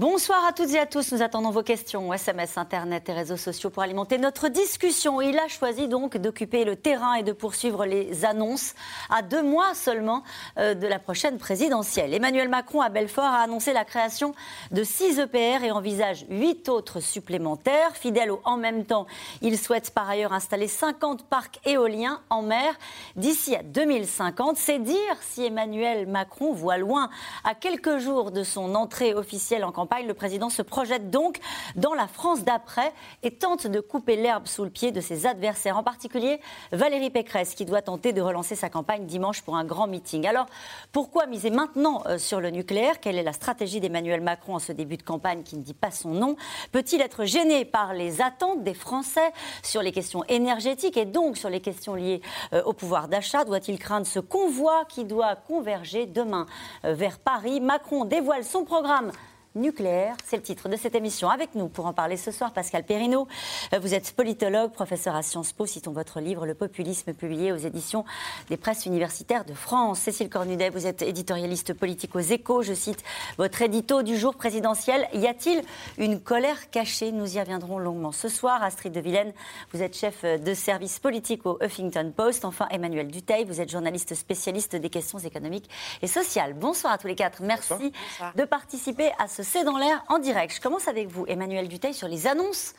Bonsoir à toutes et à tous. Nous attendons vos questions, SMS, Internet et réseaux sociaux pour alimenter notre discussion. Il a choisi donc d'occuper le terrain et de poursuivre les annonces à deux mois seulement euh, de la prochaine présidentielle. Emmanuel Macron à Belfort a annoncé la création de six EPR et envisage huit autres supplémentaires. Fidèle au en même temps, il souhaite par ailleurs installer 50 parcs éoliens en mer d'ici à 2050. C'est dire si Emmanuel Macron voit loin à quelques jours de son entrée officielle en campagne le président se projette donc dans la France d'après et tente de couper l'herbe sous le pied de ses adversaires, en particulier Valérie Pécresse, qui doit tenter de relancer sa campagne dimanche pour un grand meeting. Alors, pourquoi miser maintenant euh, sur le nucléaire? Quelle est la stratégie d'Emmanuel Macron en ce début de campagne qui ne dit pas son nom? Peut-il être gêné par les attentes des Français sur les questions énergétiques et donc sur les questions liées euh, au pouvoir d'achat? Doit-il craindre ce convoi qui doit converger demain euh, vers Paris? Macron dévoile son programme nucléaire. C'est le titre de cette émission. Avec nous pour en parler ce soir, Pascal Perrineau. Euh, vous êtes politologue, professeur à Sciences Po. Citons votre livre Le populisme, publié aux éditions des presses universitaires de France. Cécile Cornudet, vous êtes éditorialiste politique aux Échos. Je cite votre édito du jour présidentiel. Y a-t-il une colère cachée? Nous y reviendrons longuement ce soir. Astrid de Villene, vous êtes chef de service politique au Huffington Post. Enfin, Emmanuel Duteil, vous êtes journaliste spécialiste des questions économiques et sociales. Bonsoir à tous les quatre. Merci de participer à ce c'est dans l'air en direct. Je commence avec vous, Emmanuel Duteil, sur les annonces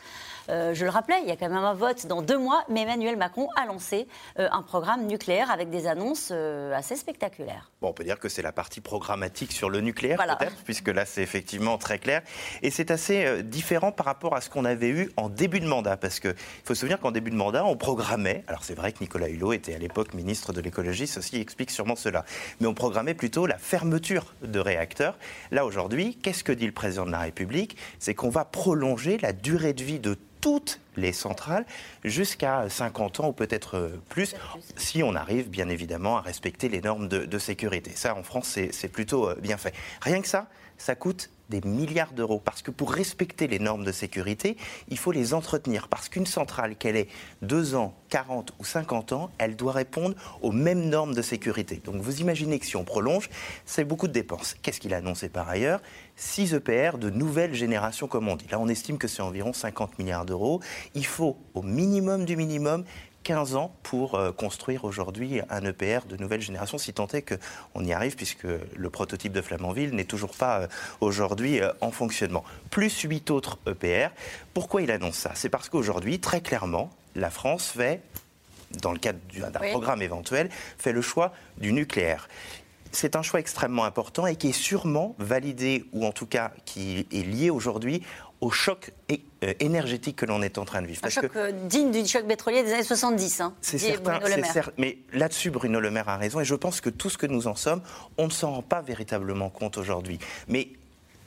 euh, je le rappelais, il y a quand même un vote dans deux mois, mais Emmanuel Macron a lancé euh, un programme nucléaire avec des annonces euh, assez spectaculaires. Bon, on peut dire que c'est la partie programmatique sur le nucléaire, peut-être, puisque là, c'est effectivement très clair. Et c'est assez différent par rapport à ce qu'on avait eu en début de mandat, parce qu'il faut se souvenir qu'en début de mandat, on programmait, alors c'est vrai que Nicolas Hulot était à l'époque ministre de l'écologie, ceci explique sûrement cela, mais on programmait plutôt la fermeture de réacteurs. Là, aujourd'hui, qu'est-ce que dit le président de la République? C'est qu'on va prolonger la durée de vie de toutes les centrales jusqu'à 50 ans ou peut-être plus, si on arrive bien évidemment à respecter les normes de, sécurité. Ça, en France, c'est plutôt euh, bien fait. Rien que ça, ça coûte des milliards d'euros. Parce que pour respecter les normes de sécurité, il faut les entretenir. Parce qu'une centrale, qu'elle ait 2 ans, 40 ou 50 ans, elle doit répondre aux mêmes normes de sécurité. Donc vous imaginez que si on prolonge, c'est beaucoup de dépenses. Qu'est-ce qu'il a annoncé par ailleurs? 6 EPR de nouvelle génération, comme on dit. Là, on estime que c'est environ 50 milliards d'euros. Il faut, au minimum du minimum, 15 ans pour euh, construire aujourd'hui un EPR de nouvelle génération, si tant est qu'on y arrive, puisque le prototype de Flamanville n'est toujours pas euh, aujourd'hui euh, en fonctionnement. Plus 8 autres EPR. Pourquoi il annonce ça? C'est parce qu'aujourd'hui, très clairement, la France fait dans le cadre d'un programme éventuel, fait le choix du nucléaire c'est un choix extrêmement important et qui est sûrement validé, ou en tout cas qui est lié aujourd'hui au choc euh, énergétique que l'on est en train de vivre. Un choc euh, digne du choc pétrolier des années 70. Hein, c'est certain, mais là-dessus, Bruno Le Maire a raison, et je pense que tout ce que nous en sommes, on ne s'en rend pas véritablement compte aujourd'hui. Mais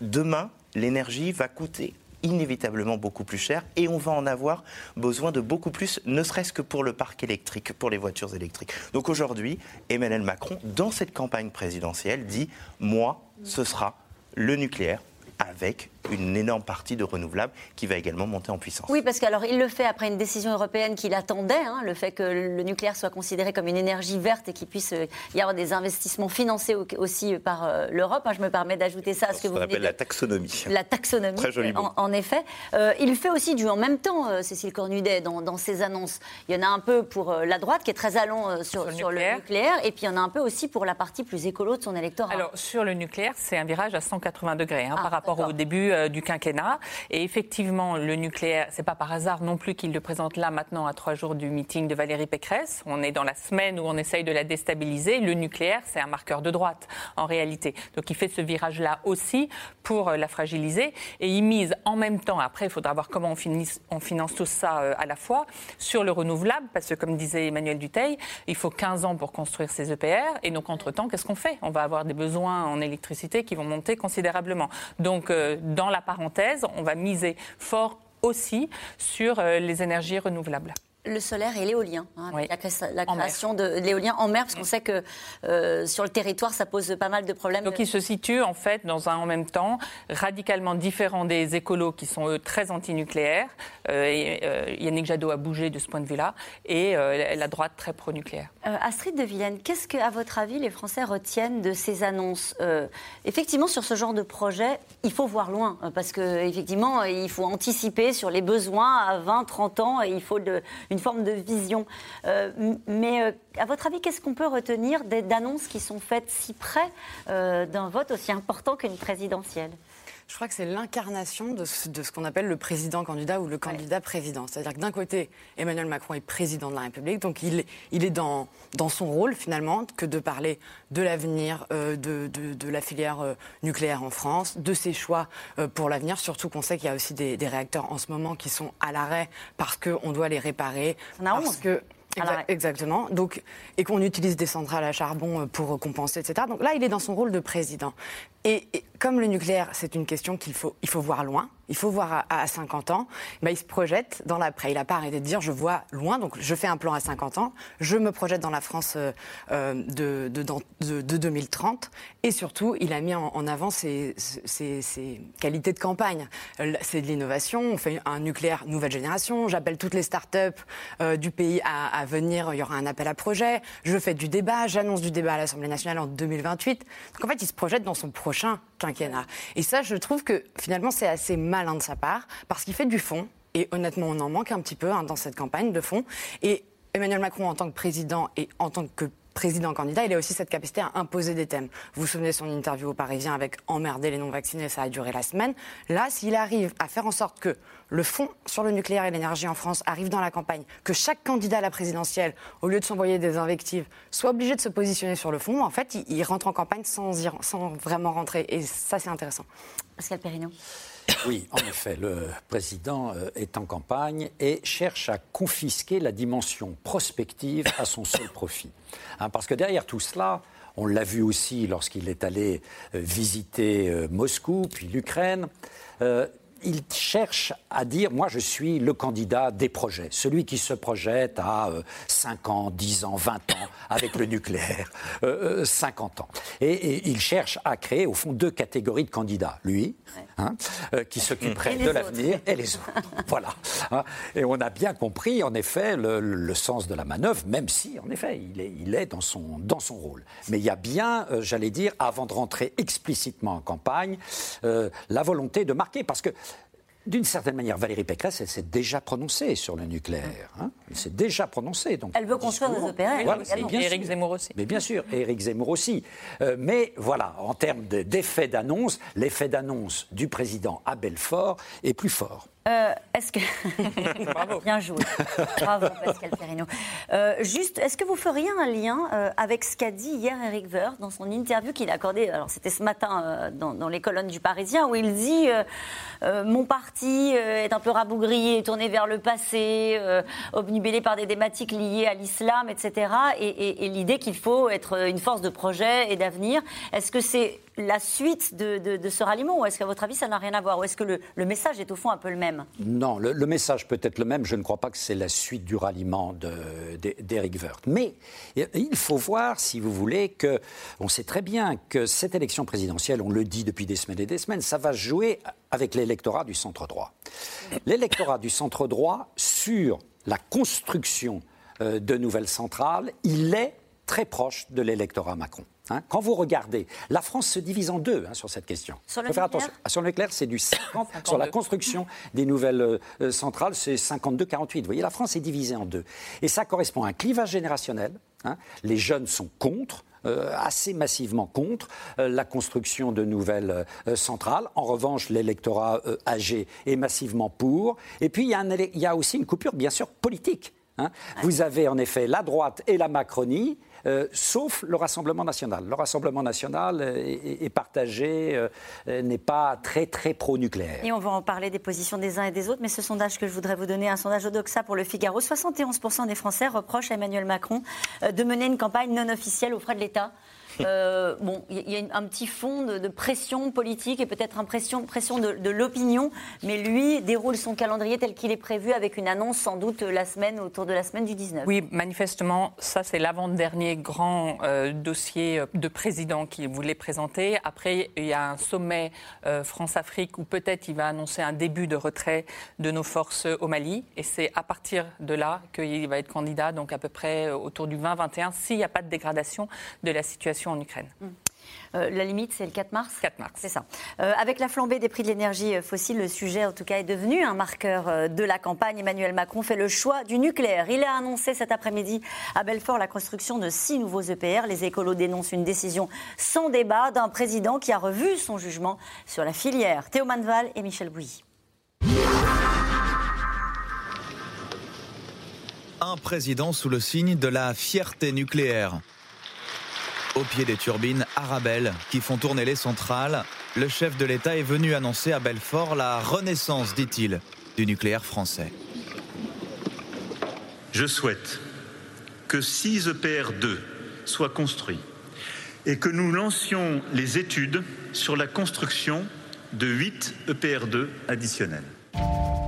demain, l'énergie va coûter inévitablement beaucoup plus cher et on va en avoir besoin de beaucoup plus, ne serait-ce que pour le parc électrique, pour les voitures électriques. Donc aujourd'hui, Emmanuel Macron, dans cette campagne présidentielle, dit Moi, ce sera le nucléaire avec une énorme partie de renouvelables qui va également monter en puissance. Oui, parce qu'alors il le fait après une décision européenne qu'il attendait, hein, le fait que le nucléaire soit considéré comme une énergie verte et qu'il puisse euh, y avoir des investissements financés aussi par euh, l'Europe. Hein, je me permets d'ajouter ça à ce que vous appelle la taxonomie. La taxonomie. Très joli en, en, effet. Euh, il fait aussi du en même temps, Cécile Cornudet, dans, ses annonces. Il y en a un peu pour la droite qui est très allant sur, sur, le, nucléaire. et puis il y en a un peu aussi pour la partie plus écolo de son électorat. Alors sur le nucléaire, c'est un virage à 180 degrés hein, ah, par rapport au début euh, du quinquennat. Et effectivement, le nucléaire, c'est pas par hasard non plus qu'il le présente là maintenant à trois jours du meeting de Valérie Pécresse. On est dans la semaine où on essaye de la déstabiliser. Le nucléaire, c'est un marqueur de droite en réalité. Donc il fait ce virage-là aussi pour euh, la fragiliser. Et il mise en même temps, après il faudra voir comment on finance tout ça euh, à la fois, sur le renouvelable, parce que comme disait Emmanuel Duteil, il faut 15 ans pour construire ces EPR. Et donc entre-temps, qu'est-ce qu'on fait? On va avoir des besoins en électricité qui vont monter considérablement. Donc dans dans la parenthèse, on va miser fort aussi sur euh, les énergies renouvelables. Le solaire et l'éolien, hein, la, création de l'éolien en mer, parce qu'on sait que euh, sur le territoire, ça pose pas mal de problèmes. Donc il se situe en fait dans un en même temps radicalement différent des écolos qui sont eux très antinucléaires. Euh, et, euh, Yannick Jadot a bougé de ce point de vue-là, et la droite très pro-nucléaire. Astrid de Villaine, qu'est-ce que, à votre avis, les Français retiennent de ces annonces? Effectivement, sur ce genre de projet, il faut voir loin, parce qu'effectivement, il faut anticiper sur les besoins à 20, 30 ans, et il faut de, une forme de vision. Euh, mais euh, à votre avis, qu'est-ce qu'on peut retenir d'annonces qui sont faites si près euh, d'un vote aussi important qu'une présidentielle? Je crois que c'est l'incarnation de ce, qu'on appelle le président candidat ou le candidat président. C'est-à-dire que d'un côté, Emmanuel Macron est président de la République, donc il, est dans, dans son rôle finalement que de parler de l'avenir de, de, la filière nucléaire en France, de ses choix pour l'avenir, surtout qu'on sait qu'il y a aussi des, des, réacteurs en ce moment qui sont à l'arrêt parce qu'on doit les réparer. parce que exactement. Donc, et qu'on utilise des centrales à charbon euh, pour compenser, etc. Donc là, il est dans son rôle de président. Et, comme le nucléaire, c'est une question qu'il faut, il faut voir loin, il faut voir à, 50 ans, bah, il se projette dans l'après. Il n'a pas arrêté de dire je vois loin, donc je fais un plan à 50 ans, je me projette dans la France euh, euh, de, de, 2030. Et surtout, il a mis en, avant ses, qualités de campagne. C'est de l'innovation, on fait un nucléaire nouvelle génération, j'appelle toutes les start-up du pays à, à venir, il y aura un appel à projet, je fais du débat, j'annonce du débat à l'Assemblée nationale en 2028. Donc en fait, il se projette dans son projet quinquennat. Et ça, je trouve que finalement, c'est assez malin de sa part, parce qu'il fait du fond. Et honnêtement, on en manque un petit peu hein, dans cette campagne de fond. Et Emmanuel Macron, en tant que président et en tant que président candidat, il a aussi cette capacité à imposer des thèmes. Vous vous souvenez de son interview aux Parisiens avec emmerder les non-vaccinés, ça a duré la semaine. Là, s'il arrive à faire en sorte que le fonds sur le nucléaire et l'énergie en France arrive dans la campagne, que chaque candidat à la présidentielle, au lieu de s'envoyer des invectives, soit obligé de se positionner sur le fond, en fait, il, rentre en campagne sans, vraiment rentrer. Et ça, c'est intéressant. Pascal Perrineau. Oui, en effet, le président euh, est en campagne et cherche à confisquer la dimension prospective à son seul profit. Hein, parce que derrière tout cela, on l'a vu aussi lorsqu'il est allé euh, visiter euh, Moscou, puis l'Ukraine, il cherche à dire, moi je suis le candidat des projets, celui qui se projette à 5 euh, ans, 10 ans, 20 ans avec le nucléaire, 50 euh, euh, ans. Et, il cherche à créer au fond deux catégories de candidats. Lui, hein, qui s'occuperait de l'avenir, et les autres. voilà. Hein. Et on a bien compris, en effet, le, sens de la manœuvre, même si, en effet, il est, il est dans, son, dans son rôle. Mais il y a bien, j'allais dire, avant de rentrer explicitement en campagne, la volonté de marquer, parce que d'une certaine manière, Valérie Pécresse, elle s'est déjà prononcée sur le nucléaire. Hein. elle s'est déjà prononcée. Donc, elle veut construire des opéras. et Éric Zemmour aussi. Mais bien sûr, et Éric Zemmour aussi. Euh, mais voilà, en termes d'effet d'annonce, l'effet d'annonce du président à Belfort est plus fort. Euh, est-ce que Bravo. bien joué, bravo Pascal Perrino. Euh, juste, est-ce que vous feriez un lien euh, avec ce qu'a dit hier Eric Woerth dans son interview qu'il a accordé Alors c'était ce matin dans, les colonnes du Parisien où il dit mon parti est un peu rabougri, tourné vers le passé, obnubilé par des thématiques liées à l'islam, etc. Et, et l'idée qu'il faut être une force de projet et d'avenir. Est-ce que c'est la suite de, ce ralliement Ou est-ce qu'à votre avis, ça n'a rien à voir Ou est-ce que le, message est au fond un peu le même? Non, le, message peut être le même. Je ne crois pas que c'est la suite du ralliement d'Eric Woerth. Mais il faut voir, si vous voulez, que on sait très bien que cette élection présidentielle, on le dit depuis des semaines et des semaines, ça va jouer avec l'électorat du centre droit. L'électorat du centre droit sur la construction euh, de nouvelles centrales, il est très proche de l'électorat Macron. Hein, quand vous regardez, la France se divise en deux hein, sur cette question. Sur le faire attention. Ah, sur le nucléaire, c'est du 50. sur la construction des nouvelles euh, centrales, c'est 52-48. Vous voyez, la France est divisée en deux. Et ça correspond à un clivage générationnel. Hein. Les jeunes sont contre. Euh, assez massivement contre euh, la construction de nouvelles centrales. En revanche, l'électorat âgé est massivement pour. Et puis, il y, a il y a aussi une coupure, bien sûr, politique. Vous avez en effet la droite et la Macronie euh, sauf le Rassemblement national. Le Rassemblement national est, partagé, euh, n'est pas très très pro-nucléaire. Et on va en parler des positions des uns et des autres, mais ce sondage que je voudrais vous donner, un sondage Odoxa pour le Figaro, 71% des Français reprochent à Emmanuel Macron euh, de mener une campagne non officielle aux frais de l'État. Euh, bon, il y a un petit fond de, pression politique et peut-être une pression, de, l'opinion, mais lui déroule son calendrier tel qu'il est prévu avec une annonce sans doute la semaine autour de la semaine du 19. Oui, manifestement, ça c'est l'avant-dernier grand euh, dossier de président qu'il voulait présenter. Après, il y a un sommet France-Afrique où peut-être il va annoncer un début de retrait de nos forces au Mali, et c'est à partir de là qu'il va être candidat, donc à peu près autour du 20-21, s'il n'y a pas de dégradation de la situation en Ukraine. Mm. Euh, la limite, c'est le 4 mars 4 mars. C'est ça. Euh, avec la flambée des prix de l'énergie fossile, le sujet, en tout cas, est devenu un marqueur euh, de la campagne. Emmanuel Macron fait le choix du nucléaire. Il a annoncé cet après-midi à Belfort la construction de six nouveaux EPR. Les écolos dénoncent une décision sans débat d'un président qui a revu son jugement sur la filière. Théo Manval et Michel Bouilly. Un président sous le signe de la fierté nucléaire. Au pied des turbines Arabelle qui font tourner les centrales, le chef de l'État est venu annoncer à Belfort la renaissance, dit-il, du nucléaire français. Je souhaite que 6 EPR2 soient construits et que nous lancions les études sur la construction de 8 EPR2 additionnels.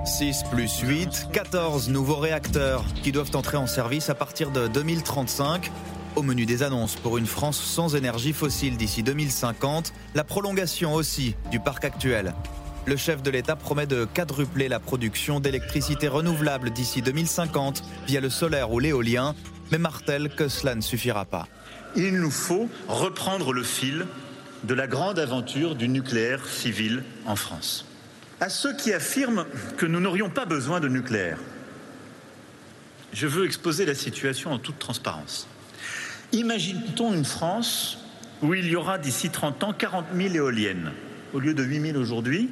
6 plus 8, 14 nouveaux réacteurs qui doivent entrer en service à partir de 2035. Au menu des annonces pour une France sans énergie fossile d'ici 2050, la prolongation aussi du parc actuel. Le chef de l'État promet de quadrupler la production d'électricité renouvelable d'ici 2050 via le solaire ou l'éolien, mais martèle que cela ne suffira pas. Il nous faut reprendre le fil de la grande aventure du nucléaire civil en France à ceux qui affirment que nous n'aurions pas besoin de nucléaire. Je veux exposer la situation en toute transparence. Imaginons une France où il y aura d'ici 30 ans 40 000 éoliennes au lieu de 8 000 aujourd'hui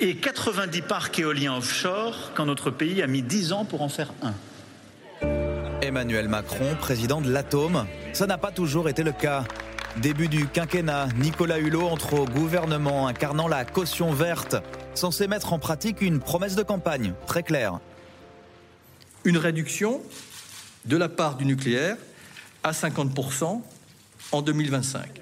et 90 parcs éoliens offshore quand notre pays a mis 10 ans pour en faire un? Emmanuel Macron, président de l'Atome, ça n'a pas toujours été le cas. Début du quinquennat, Nicolas Hulot entre au gouvernement incarnant la caution verte, censé mettre en pratique une promesse de campagne très claire. Une réduction de la part du nucléaire à 50% en 2025.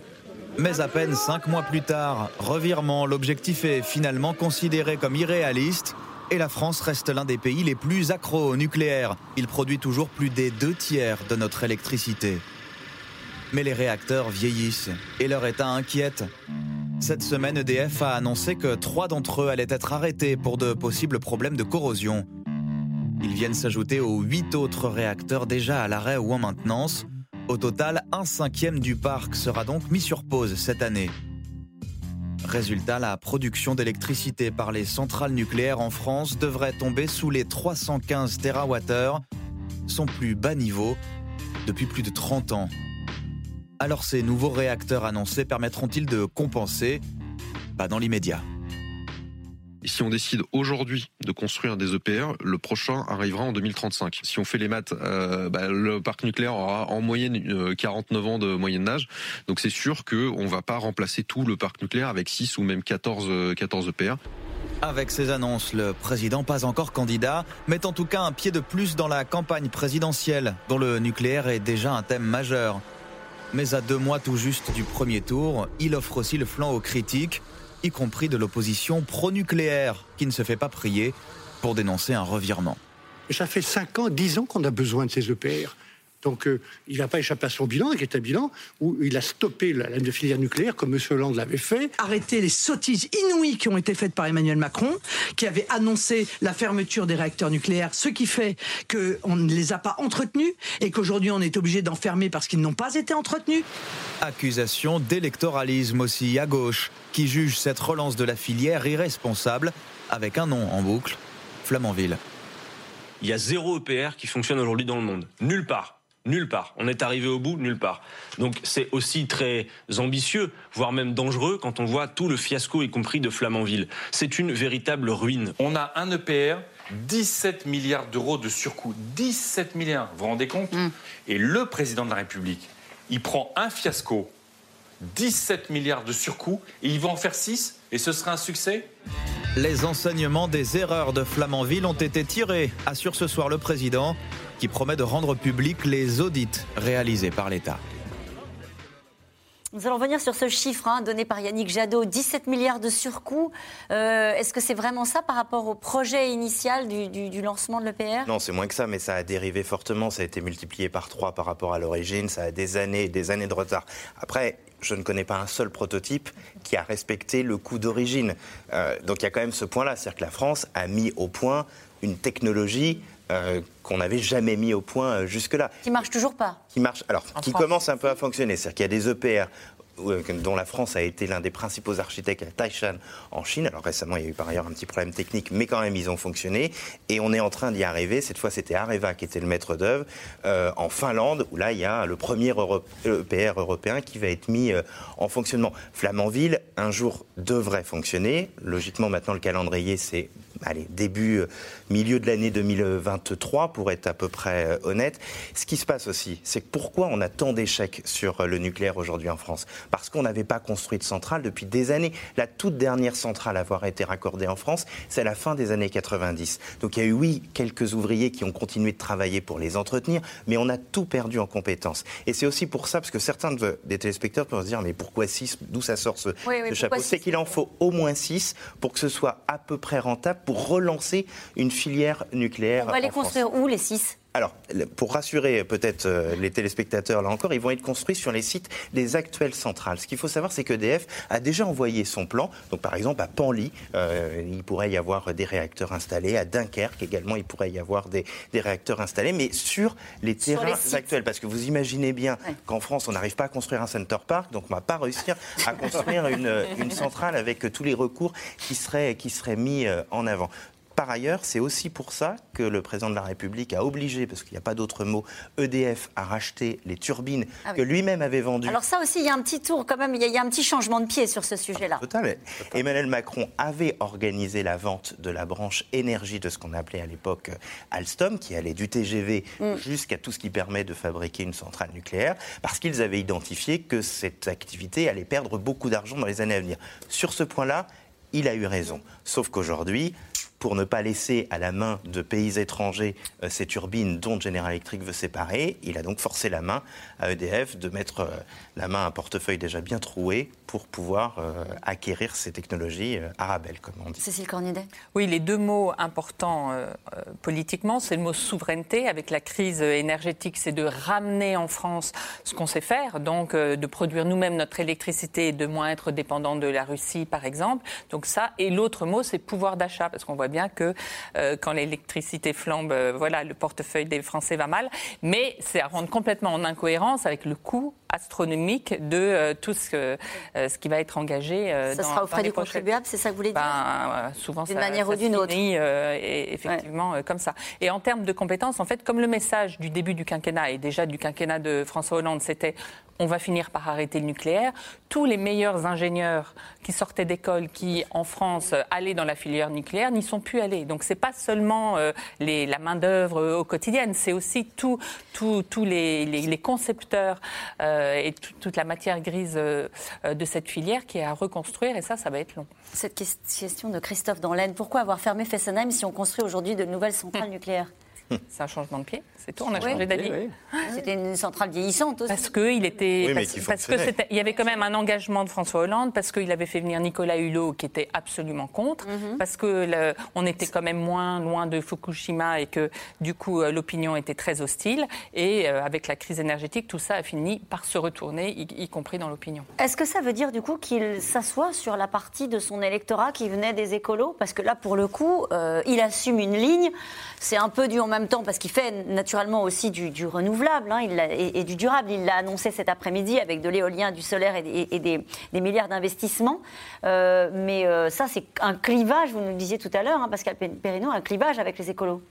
Mais à peine cinq mois plus tard, revirement, l'objectif est finalement considéré comme irréaliste et la France reste l'un des pays les plus accros au nucléaire. Il produit toujours plus des deux tiers de notre électricité. Mais les réacteurs vieillissent et leur état inquiète. Cette semaine, EDF a annoncé que trois d'entre eux allaient être arrêtés pour de possibles problèmes de corrosion. Ils viennent s'ajouter aux huit autres réacteurs déjà à l'arrêt ou en maintenance. Au total, un cinquième du parc sera donc mis sur pause cette année. Résultat, la production d'électricité par les centrales nucléaires en France devrait tomber sous les 315 TWh, son plus bas niveau depuis plus de 30 ans. Alors ces nouveaux réacteurs annoncés permettront-ils de compenser? Pas dans l'immédiat. Si on décide aujourd'hui de construire des EPR, le prochain arrivera en 2035. Si on fait les maths, euh, bah, le parc nucléaire aura en moyenne 49 euh, ans de moyenne d'âge. Donc c'est sûr qu'on ne va pas remplacer tout le parc nucléaire avec 6 ou même 14, 14 EPR. Avec ces annonces, le président, pas encore candidat, met en tout cas un pied de plus dans la campagne présidentielle, dont le nucléaire est déjà un thème majeur. Mais à deux mois tout juste du premier tour, il offre aussi le flanc aux critiques, y compris de l'opposition pro-nucléaire, qui ne se fait pas prier pour dénoncer un revirement. Ça fait 5 ans, 10 ans qu'on a besoin de ces EPR. Donc euh, il n'a pas échappé à son bilan, qui est un bilan où il a stoppé la filière nucléaire, comme M. Hollande l'avait fait. Arrêter les sottises inouïes qui ont été faites par Emmanuel Macron, qui avait annoncé la fermeture des réacteurs nucléaires, ce qui fait qu'on ne les a pas entretenus et qu'aujourd'hui on est obligé d'en fermer parce qu'ils n'ont pas été entretenus. Accusation d'électoralisme aussi à gauche, qui juge cette relance de la filière irresponsable, avec un nom en boucle, Flamanville. Il y a zéro EPR qui fonctionne aujourd'hui dans le monde. Nulle part. Nulle part. On est arrivé au bout, nulle part. Donc c'est aussi très ambitieux, voire même dangereux, quand on voit tout le fiasco, y compris de Flamanville. C'est une véritable ruine. On a un EPR, 17 milliards d'euros de surcoût. 17 milliards, vous vous rendez compte mm. Et le président de la République, il prend un fiasco, 17 milliards de surcoût, et il va en faire 6, et ce sera un succès? Les enseignements des erreurs de Flamanville ont été tirés, assure ce soir le président qui promet de rendre public les audits réalisés par l'État. Nous allons revenir sur ce chiffre hein, donné par Yannick Jadot, 17 milliards de surcoûts. Euh, est-ce que c'est vraiment ça par rapport au projet initial du, lancement de l'EPR Non, c'est moins que ça, mais ça a dérivé fortement. Ça a été multiplié par trois par rapport à l'origine. Ça a des années et des années de retard. Après, je ne connais pas un seul prototype qui a respecté le coût d'origine. Euh, donc il y a quand même ce point-là, c'est-à-dire que la France a mis au point une technologie euh, qu'on n'avait jamais mis au point euh, jusque-là. Qui marche toujours pas. Qui marche, alors, qui commence un peu à fonctionner. C'est-à-dire qu'il y a des EPR euh, dont la France a été l'un des principaux architectes à Taishan en Chine. Alors récemment, il y a eu par ailleurs un petit problème technique, mais quand même, ils ont fonctionné. Et on est en train d'y arriver. Cette fois, c'était Areva qui était le maître d'œuvre en Finlande, où là, il y a le premier EPR européen qui va être mis en fonctionnement. Flamanville, un jour, devrait fonctionner. Logiquement, maintenant, le calendrier, c'est allez, début, euh, milieu de l'année 2023, pour être à peu près euh, honnête. Ce qui se passe aussi, c'est pourquoi on a tant d'échecs sur euh, le nucléaire aujourd'hui en France? Parce qu'on n'avait pas construit de centrale depuis des années. La toute dernière centrale à avoir été raccordée en France, c'est la fin des années 90. Donc il y a eu, oui, quelques ouvriers qui ont continué de travailler pour les entretenir, mais on a tout perdu en compétences. Et c'est aussi pour ça, parce que certains des téléspectateurs peuvent se dire, mais pourquoi 6 D'où ça sort ce, chapeau? C'est qu'il en faut au moins 6 pour que ce soit à peu près rentable pour relancer une filière nucléaire. On va les construire où les six? Alors, pour rassurer peut-être euh, les téléspectateurs, là encore, ils vont être construits sur les sites des actuelles centrales. Ce qu'il faut savoir, c'est qu'EDF a déjà envoyé son plan. Donc, par exemple, à Panly, euh, il pourrait y avoir des réacteurs installés. À Dunkerque également, il pourrait y avoir des, réacteurs installés, mais sur les terrains actuels. Parce que vous imaginez bien qu'en France, on n'arrive pas à construire un Center Park, donc on ne va pas réussir à construire une, une, centrale avec tous les recours qui seraient, qui seraient mis euh, en avant. Par ailleurs, c'est aussi pour ça que le président de la République a obligé, parce qu'il n'y a pas d'autre mot, EDF à racheter les turbines ah que lui-même avait vendues. Alors ça aussi, il y a un petit tour quand même, il y a, un petit changement de pied sur ce sujet-là. Total. Emmanuel Macron avait organisé la vente de la branche énergie de ce qu'on appelait à l'époque Alstom, qui allait du TGV mm. jusqu'à tout ce qui permet de fabriquer une centrale nucléaire, parce qu'ils avaient identifié que cette activité allait perdre beaucoup d'argent dans les années à venir. Sur ce point-là, il a eu raison. Sauf qu'aujourd'hui, pour ne pas laisser à la main de pays étrangers euh, ces turbines dont General Electric veut séparer. Il a donc forcé la main à EDF de mettre euh, la main à un portefeuille déjà bien troué pour pouvoir euh, acquérir ces technologies arabelles, comme on dit. Cécile Cornidet Oui, les deux mots importants politiquement, c'est le mot souveraineté. Avec la crise énergétique, c'est de ramener en France ce qu'on sait faire, donc de produire nous-mêmes notre électricité et de moins être dépendant de la Russie, par exemple. Donc ça, et l'autre mot, c'est pouvoir d'achat, parce qu'on voit bien que euh, quand l'électricité flambe, euh, voilà, le portefeuille des Français va mal. Mais c'est à rendre complètement en incohérence avec le coût astronomique de euh, tout ce, ce qui va être engagé. ça sera au frais du contribuable, c'est ça que vous voulez dire? Ben, Souvent, d'une manière ou d'une autre. et effectivement, comme ça. Et en termes de compétences, en fait, comme le message du début du quinquennat et déjà du quinquennat de François Hollande, c'était on va finir par arrêter le nucléaire. Tous les meilleurs ingénieurs qui sortaient d'école, qui en France allaient dans la filière nucléaire, n'y sont plus allés. Donc c'est pas seulement euh, les, la main d'œuvre euh, au quotidien, c'est aussi tous les, les, concepteurs euh, et toute la matière grise de cette filière qui est à reconstruire. Et ça, ça va être long. Cette question de Christophe Danlaine, pourquoi avoir fermé Fessenheim si on construit aujourd'hui de nouvelles centrales nucléaires? c'est un changement de pied, c'est tout. On a changé d'avis. C'était une centrale vieillissante aussi. Parce qu'il était, parce, que il y avait quand même un engagement de François Hollande, parce qu'il avait fait venir Nicolas Hulot qui était absolument contre, mhm. parce que on était quand même moins loin de Fukushima et que du coup euh, l'opinion était très hostile. Et euh, avec la crise énergétique, tout ça a fini par se retourner, y, compris dans l'opinion. Est-ce que ça veut dire du coup qu'il s'assoit sur la partie de son électorat qui venait des écolos? Parce que là, pour le coup, euh, il assume une ligne. C'est un peu du en même même temps, parce qu'il fait naturellement aussi du, renouvelable hein, il et, du durable. Il l'a annoncé cet après-midi avec de l'éolien, du solaire et, des, milliards d'investissements. Euh, mais euh, ça, c'est un clivage, vous nous le disiez tout à l'heure, hein, Pascal Perrino, un clivage avec les écolos.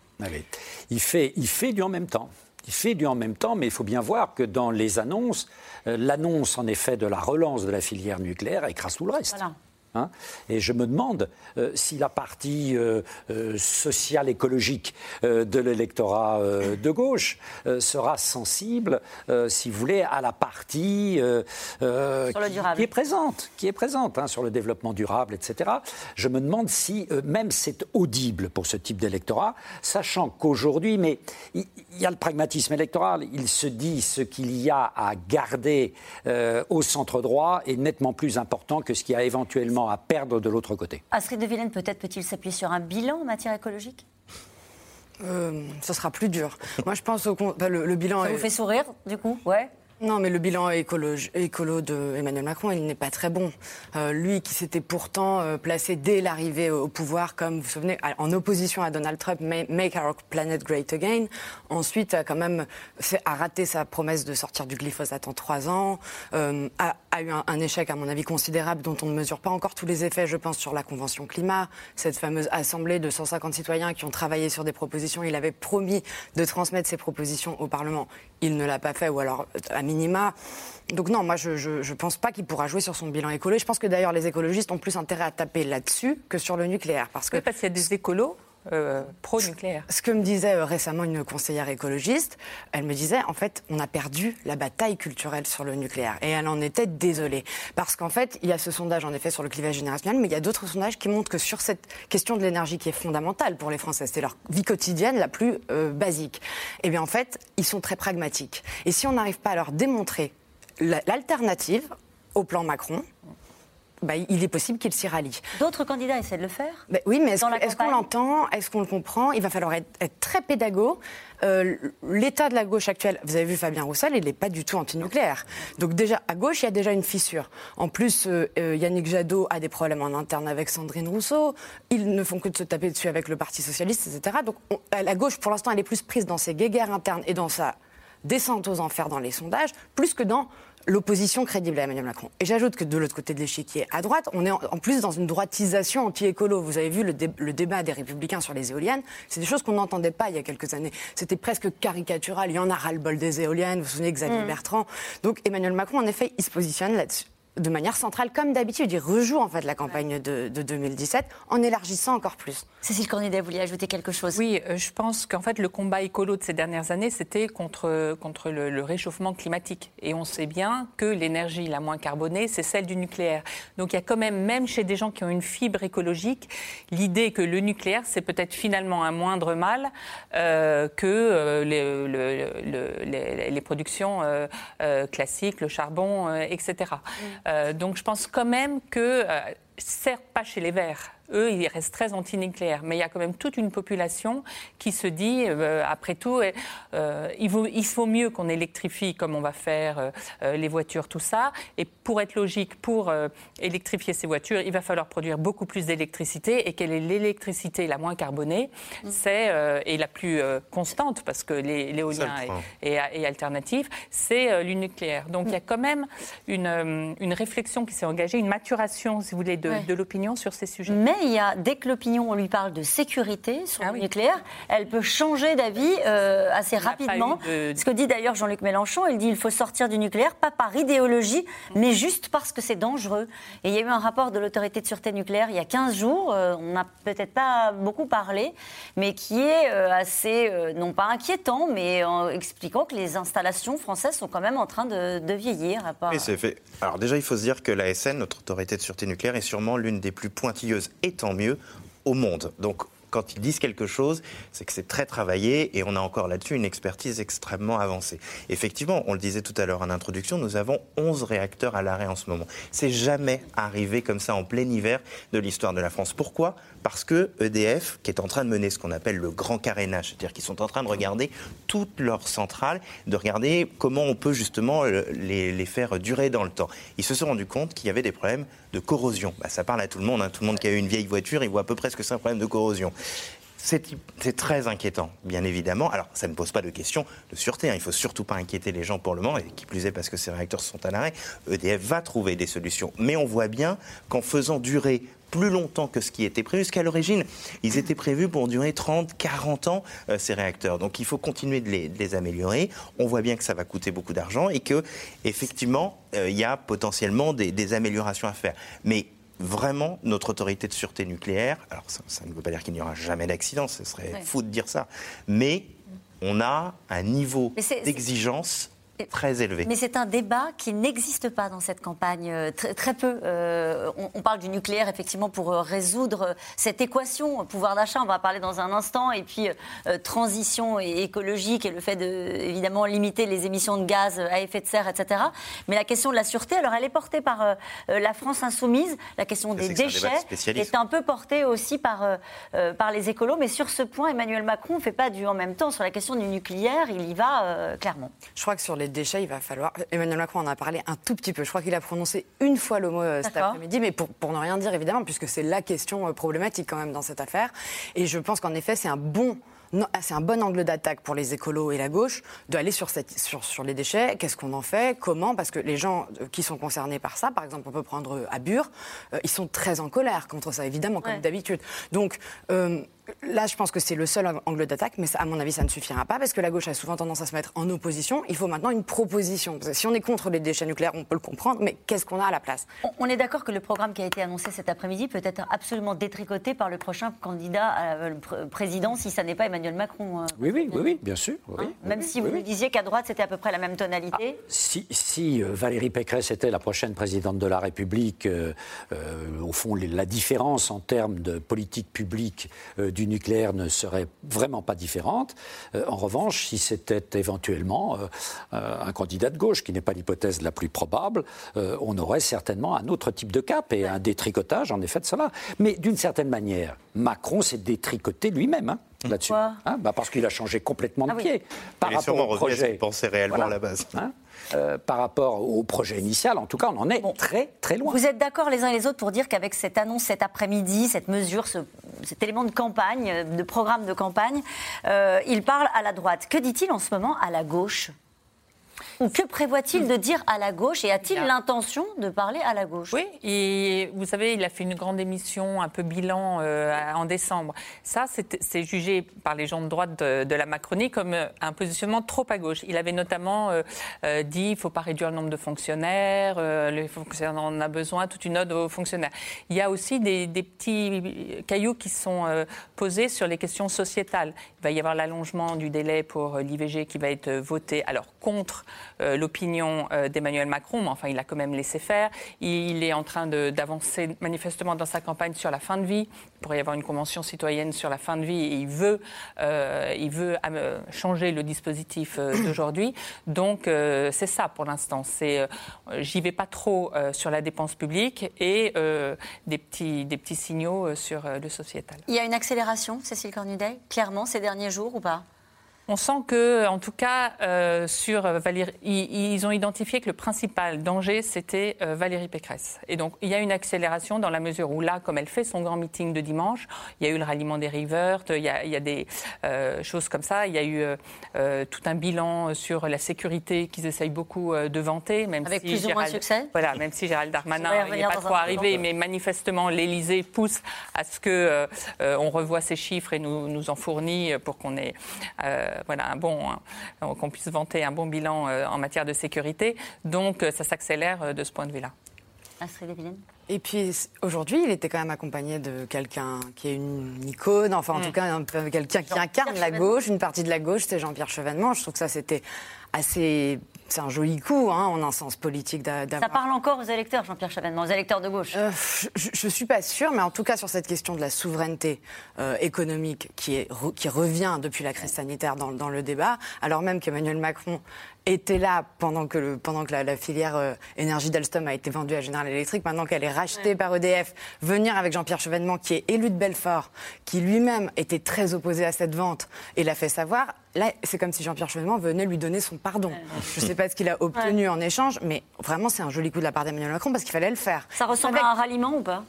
Il, fait, il fait du en même temps. Il fait du en même temps, mais il faut bien voir que dans les annonces, euh, l'annonce en effet de la relance de la filière nucléaire écrase tout le reste. Hein. et je me demande euh, si la partie euh, euh, sociale écologique de l'électorat de gauche sera sensible, si vous voulez, à la partie qui, est présente, qui est présente hein, sur le développement durable, etc. Je me demande si même c'est audible pour ce type d'électorat, sachant qu'aujourd'hui, mais il y, a le pragmatisme électoral, il se dit ce qu'il y a à garder au centre droit est nettement plus important que ce qui a éventuellement à perdre de l'autre côté. Astrid de Villene, peut-être peut-il s'appuyer sur un bilan en matière écologique? Euh, ce sera plus dur. Moi, je pense au le, bilan. Ça vous fait sourire, du coup, ouais. Non, mais le bilan écolo, de Emmanuel Macron, il n'est pas très bon. Euh, lui, qui s'était pourtant euh, placé dès l'arrivée au pouvoir, comme vous vous souvenez, en opposition à Donald Trump, Make Our Planet Great Again. Ensuite, a quand même fait, a raté sa promesse de sortir du glyphosate en trois ans. Euh, a, a, eu un, un, échec, à mon avis, considérable, dont on ne mesure pas encore tous les effets. Je pense sur la convention climat, cette fameuse assemblée de 150 citoyens qui ont travaillé sur des propositions. Il avait promis de transmettre ces propositions au Parlement. Il ne l'a pas fait, ou alors à minima. Donc non, moi je ne pense pas qu'il pourra jouer sur son bilan écolo. Je pense que d'ailleurs les écologistes ont plus intérêt à taper là-dessus que sur le nucléaire. Parce que parce qu'il y a des écolos euh, pro-nucléaire. Ce que me disait euh, récemment une conseillère écologiste, elle me disait en fait on a perdu la bataille culturelle sur le nucléaire et elle en était désolée parce qu'en fait il y a ce sondage en effet sur le clivage générationnel mais il y a d'autres sondages qui montrent que sur cette question de l'énergie qui est fondamentale pour les Français, c'est leur vie quotidienne la plus euh, basique. Eh bien en fait ils sont très pragmatiques et si on n'arrive pas à leur démontrer l'alternative au plan Macron, bah, il est possible qu'il s'y rallie. D'autres candidats essaient de le faire bah, Oui, mais est-ce qu'on l'entend Est-ce qu'on le comprend? Il va falloir être, très pédago. Euh, L'état de la gauche actuelle, vous avez vu Fabien Roussel, il n'est pas du tout antinucléaire. Donc déjà, à gauche, il y a déjà une fissure. En plus, euh, euh, Yannick Jadot a des problèmes en interne avec Sandrine Rousseau. Ils ne font que de se taper dessus avec le Parti Socialiste, etc. Donc la gauche, pour l'instant, elle est plus prise dans ses guéguerres internes et dans sa descente aux enfers dans les sondages, plus que dans l'opposition crédible à Emmanuel Macron. Et j'ajoute que de l'autre côté de l'échiquier, à droite, on est en plus dans une droitisation anti-écolo. Vous avez vu le, débat des Républicains sur les éoliennes. C'est des choses qu'on n'entendait pas il y a quelques années. C'était presque caricatural. Il y en a ras-le-bol des éoliennes. Vous vous souvenez, Xavier mmh. Bertrand. Donc Emmanuel Macron, en effet, il se positionne là-dessus de manière centrale, comme d'habitude. Il rejoue en fait la campagne de, 2017 en élargissant encore plus. Cécile Cornidet, vous vouliez ajouter quelque chose? Oui, euh, je pense qu'en fait le combat écolo de ces dernières années, c'était contre, contre le, réchauffement climatique. Et on sait bien que l'énergie la moins carbonée, c'est celle du nucléaire. Donc il y a quand même, même chez des gens qui ont une fibre écologique, l'idée que le nucléaire, c'est peut-être finalement un moindre mal euh, que euh, les, les, productions classiques, le charbon, etc. Euh, donc je pense quand même que, euh, certes pas chez les Verts, eux, ils restent très antinucléaires. Mais il y a quand même toute une population qui se dit, euh, après tout, euh, il, vaut, il, faut mieux qu'on électrifie comme on va faire euh, les voitures, tout ça. Et pour être logique, pour électrifier ces voitures, il va falloir produire beaucoup plus d'électricité. Et quelle est l'électricité la moins carbonée? Mm. C'est et la plus constante, parce que l'éolien est, est, alternatif, c'est le nucléaire. Donc il y a quand même une, une réflexion qui s'est engagée, une maturation, si vous voulez, de, de l'opinion sur ces sujets. Mais il y a, dès que l'opinion, on lui parle de sécurité sur ah le nucléaire, elle peut changer d'avis euh, assez rapidement. Ce que dit d'ailleurs Jean-Luc Mélenchon, il dit qu'il faut sortir du nucléaire, pas par idéologie, mais juste parce que c'est dangereux. Et il y a eu un rapport de l'autorité de sûreté nucléaire il y a 15 jours, euh, on n'a peut-être pas beaucoup parlé, mais qui est euh, assez, non pas inquiétant, mais en expliquant que les installations françaises sont quand même en train de, vieillir. À part... c'est fait. Alors déjà, il faut se dire que l'ASN, notre autorité de sûreté nucléaire, est sûrement l'une des plus pointilleuses et tant mieux au monde. Donc quand ils disent quelque chose, c'est que c'est très travaillé et on a encore là-dessus une expertise extrêmement avancée. Effectivement, on le disait tout à l'heure en introduction, nous avons 11 réacteurs à l'arrêt en ce moment. C'est jamais arrivé comme ça en plein hiver de l'histoire de la France. Pourquoi? Parce que EDF, qui est en train de mener ce qu'on appelle le grand carénage, c'est-à-dire qu'ils sont en train de regarder toutes leurs centrales, de regarder comment on peut justement euh, les, les faire durer dans le temps. Ils se sont rendus compte qu'il y avait des problèmes de corrosion. Bah, ça parle à tout le monde. Hein. Tout le monde qui a eu une vieille voiture, il voit à peu près ce que c'est un problème de corrosion. C'est très inquiétant, bien évidemment. Alors, ça ne pose pas de question de sûreté. Hein. Il ne faut surtout pas inquiéter les gens pour le moment, et qui plus est parce que ces réacteurs sont à l'arrêt. EDF va trouver des solutions. Mais on voit bien qu'en faisant durer plus longtemps que ce qui était prévu, parce qu'à l'origine, ils étaient prévus pour durer 30, 40 ans, euh, ces réacteurs. Donc il faut continuer de les, améliorer. On voit bien que ça va coûter beaucoup d'argent et que, effectivement, euh, il y a potentiellement des, des améliorations à faire. Mais vraiment notre autorité de sûreté nucléaire. Alors ça, ne veut pas dire qu'il n'y aura jamais d'accident, ce serait fou de dire ça. Mais on a un niveau d'exigence très élevé. Mais c'est un débat qui n'existe pas dans cette campagne, euh, très, peu. Euh, on, parle du nucléaire, effectivement, pour euh, résoudre cette équation, pouvoir d'achat, on va en parler dans un instant, et puis transition écologique et le fait de, évidemment, limiter les émissions de gaz à effet de serre, etc. Mais la question de la sûreté, alors elle est portée par la France insoumise, la question des déchets est un peu portée aussi par, par les écolos, mais sur ce point, Emmanuel Macron ne fait pas du en même temps. Sur la question du nucléaire, il y va clairement. Je crois que sur les déchets, il va falloir. Emmanuel Macron en a parlé un tout petit peu. Je crois qu'il a prononcé une fois le mot euh, cet après-midi, mais pour, pour ne rien dire évidemment, puisque c'est la question euh, problématique quand même dans cette affaire. Et je pense qu'en effet, c'est un bon c'est un bon angle d'attaque pour les écolos et la gauche d'aller sur, sur, sur les déchets. Qu'est-ce qu'on en fait? Comment? Parce que les gens euh, qui sont concernés par ça, par exemple, on peut prendre à Bure, ils sont très en colère contre ça, évidemment, comme d'habitude. Donc, Là, je pense que c'est le seul angle d'attaque, mais à mon avis, ça ne suffira pas parce que la gauche a souvent tendance à se mettre en opposition. Il faut maintenant une proposition. si on est contre les déchets nucléaires, on peut le comprendre, mais qu'est-ce qu'on a à la place? On est d'accord que le programme qui a été annoncé cet après-midi peut être absolument détricoté par le prochain candidat à le président si ça n'est pas Emmanuel Macron. Euh. Oui, oui, oui, bien sûr. Hein? Même si vous nous disiez qu'à droite, c'était à peu près la même tonalité. Ah, si, euh, Valérie Pécresse était la prochaine présidente de la République, euh, au fond, la différence en termes de politique publique du nucléaire ne serait vraiment pas différente. Euh, en revanche, si c'était éventuellement euh, euh, un candidat de gauche, qui n'est pas l'hypothèse la plus probable, on aurait certainement un autre type de cap et un détricotage, en effet, de cela. Mais d'une certaine manière, Macron s'est détricoté lui-même. Hein, là-dessus. Hein, bah parce qu'il a changé complètement de ah pied. Par rapport au projet. pensait réellement à la base. Hein, par rapport au projet initial, en tout cas, on en est très très loin. Vous êtes d'accord les uns et les autres pour dire qu'avec cette annonce cet après-midi, cette mesure, cet élément de campagne, de programme de campagne, euh, il parle à la droite. Que dit-il en ce moment à la gauche? Ou que prévoit-il de dire à la gauche Et a-t-il l'intention de parler à la gauche? Oui, et vous savez, il a fait une grande émission, un peu bilan euh, en décembre. Ça, c'est jugé par les gens de droite de, la Macronie comme euh, un positionnement trop à gauche. Il avait notamment euh, dit qu'il ne faut pas réduire le nombre de fonctionnaires, les fonctionnaires en a besoin, toute une ode aux fonctionnaires. Il y a aussi des, des petits cailloux qui sont posés sur les questions sociétales. Il va y avoir l'allongement du délai pour l'IVG qui va être voté, alors contre euh, l'opinion euh, d'Emmanuel Macron, mais enfin, il a quand même laissé faire. Il est en train d'avancer manifestement dans sa campagne sur la fin de vie. Il pourrait y avoir une convention citoyenne sur la fin de vie et il veut, euh, il veut changer le dispositif d'aujourd'hui. Donc, c'est ça pour l'instant. C'est, j'y vais pas trop sur la dépense publique et des, petits, des petits signaux sur le sociétal. Il y a une accélération, Cécile Cornudet, clairement, ces derniers jours ou pas? On sent que, en tout cas, euh, sur Valérie, ils, ont identifié que le principal danger, c'était euh, Valérie Pécresse. Et donc, il y a une accélération dans la mesure où là, comme elle fait son grand meeting de dimanche, il y a eu le ralliement des rivers, il y a, des euh, choses comme ça. Il y a eu tout un bilan sur la sécurité qu'ils essayent beaucoup de vanter, même Avec si plus ou moins de succès. Voilà, même si Gérald Darmanin n'est pas trop arrivé, mais manifestement, l'Élysée pousse à ce que on revoie ces chiffres et nous, nous en fournit pour qu'on ait voilà, un bon, hein, qu'on puisse vanter un bon bilan euh, en matière de sécurité. Donc, euh, ça s'accélère euh, de ce point de vue-là. Astrid et puis aujourd'hui, il était quand même accompagné de quelqu'un qui est une icône, enfin en mm. tout cas quelqu'un qui incarne la gauche, une partie de la gauche, c'est Jean-Pierre Chevènement. Je trouve que ça c'était assez c'est un joli coup, hein, en un sens politique. Ça parle encore aux électeurs, Jean-Pierre Chevènement, aux électeurs de gauche Je ne suis pas sûre, mais en tout cas, sur cette question de la souveraineté économique qui, est, qui revient depuis la crise sanitaire dans, dans le débat, alors même qu'Emmanuel Macron était là pendant que, le, pendant que la, filière euh, énergie d'Alstom a été vendue à General Electric, maintenant qu'elle est rachetée par EDF, venir avec Jean-Pierre Chevènement, qui est élu de Belfort, qui lui-même était très opposé à cette vente et l'a fait savoir, là, c'est comme si Jean-Pierre Chevènement venait lui donner son pardon. Je ne sais pas ce qu'il a obtenu en échange, mais vraiment, c'est un joli coup de la part d'Emmanuel Macron parce qu'il fallait le faire. Ça ressemble à un ralliement ou pas?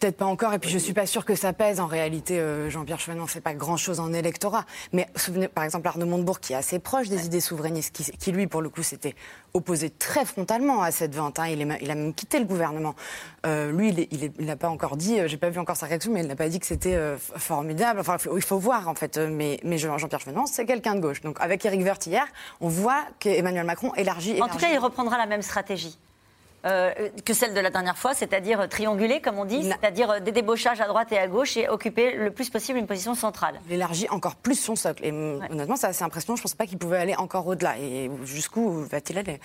Peut-être pas encore, et puis je suis pas sûre que ça pèse. En réalité, euh, Jean-Pierre Chevènement fait pas grand-chose en électorat. Mais souvenez, par exemple, Arnaud Montebourg, qui est assez proche des idées souverainistes, qui, lui, pour le coup, s'était opposé très frontalement à cette vente. Hein. Il, il, a même quitté le gouvernement. Euh, lui, il n'a pas encore dit, euh, j'ai pas vu encore sa réaction, mais il n'a pas dit que c'était formidable. Enfin, il faut, voir, en fait. Mais, mais Jean-Pierre Chevènement, c'est quelqu'un de gauche. Donc, avec Éric hier, on voit qu'Emmanuel Macron élargit, élargit. En tout cas, il reprendra la même stratégie. Que celle de la dernière fois, c'est-à-dire trianguler, comme on dit, c'est-à-dire des débauchages à droite et à gauche et occuper le plus possible une position centrale. Il élargit encore plus son socle. Et honnêtement, c'est assez impressionnant. Je ne pensais pas qu'il pouvait aller encore au-delà. Et jusqu'où va-t-il aller?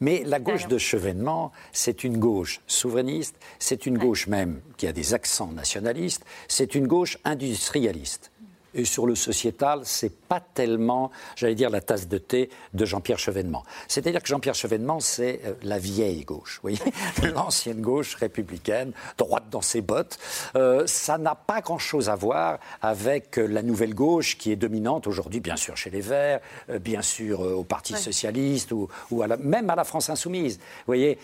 Mais la gauche de Chevènement, c'est une gauche souverainiste, c'est une gauche même qui a des accents nationalistes, c'est une gauche industrialiste. Et sur le sociétal, c'est pas tellement, j'allais dire, la tasse de thé de Jean-Pierre Chevènement. C'est-à-dire que Jean-Pierre Chevènement, c'est euh, la vieille gauche, vous voyez, l'ancienne gauche républicaine, droite dans ses bottes. Euh, ça n'a pas grand-chose à voir avec euh, la nouvelle gauche qui est dominante aujourd'hui, bien sûr, chez les Verts, bien sûr au Parti socialiste ou, même à la France insoumise. Vous voyez,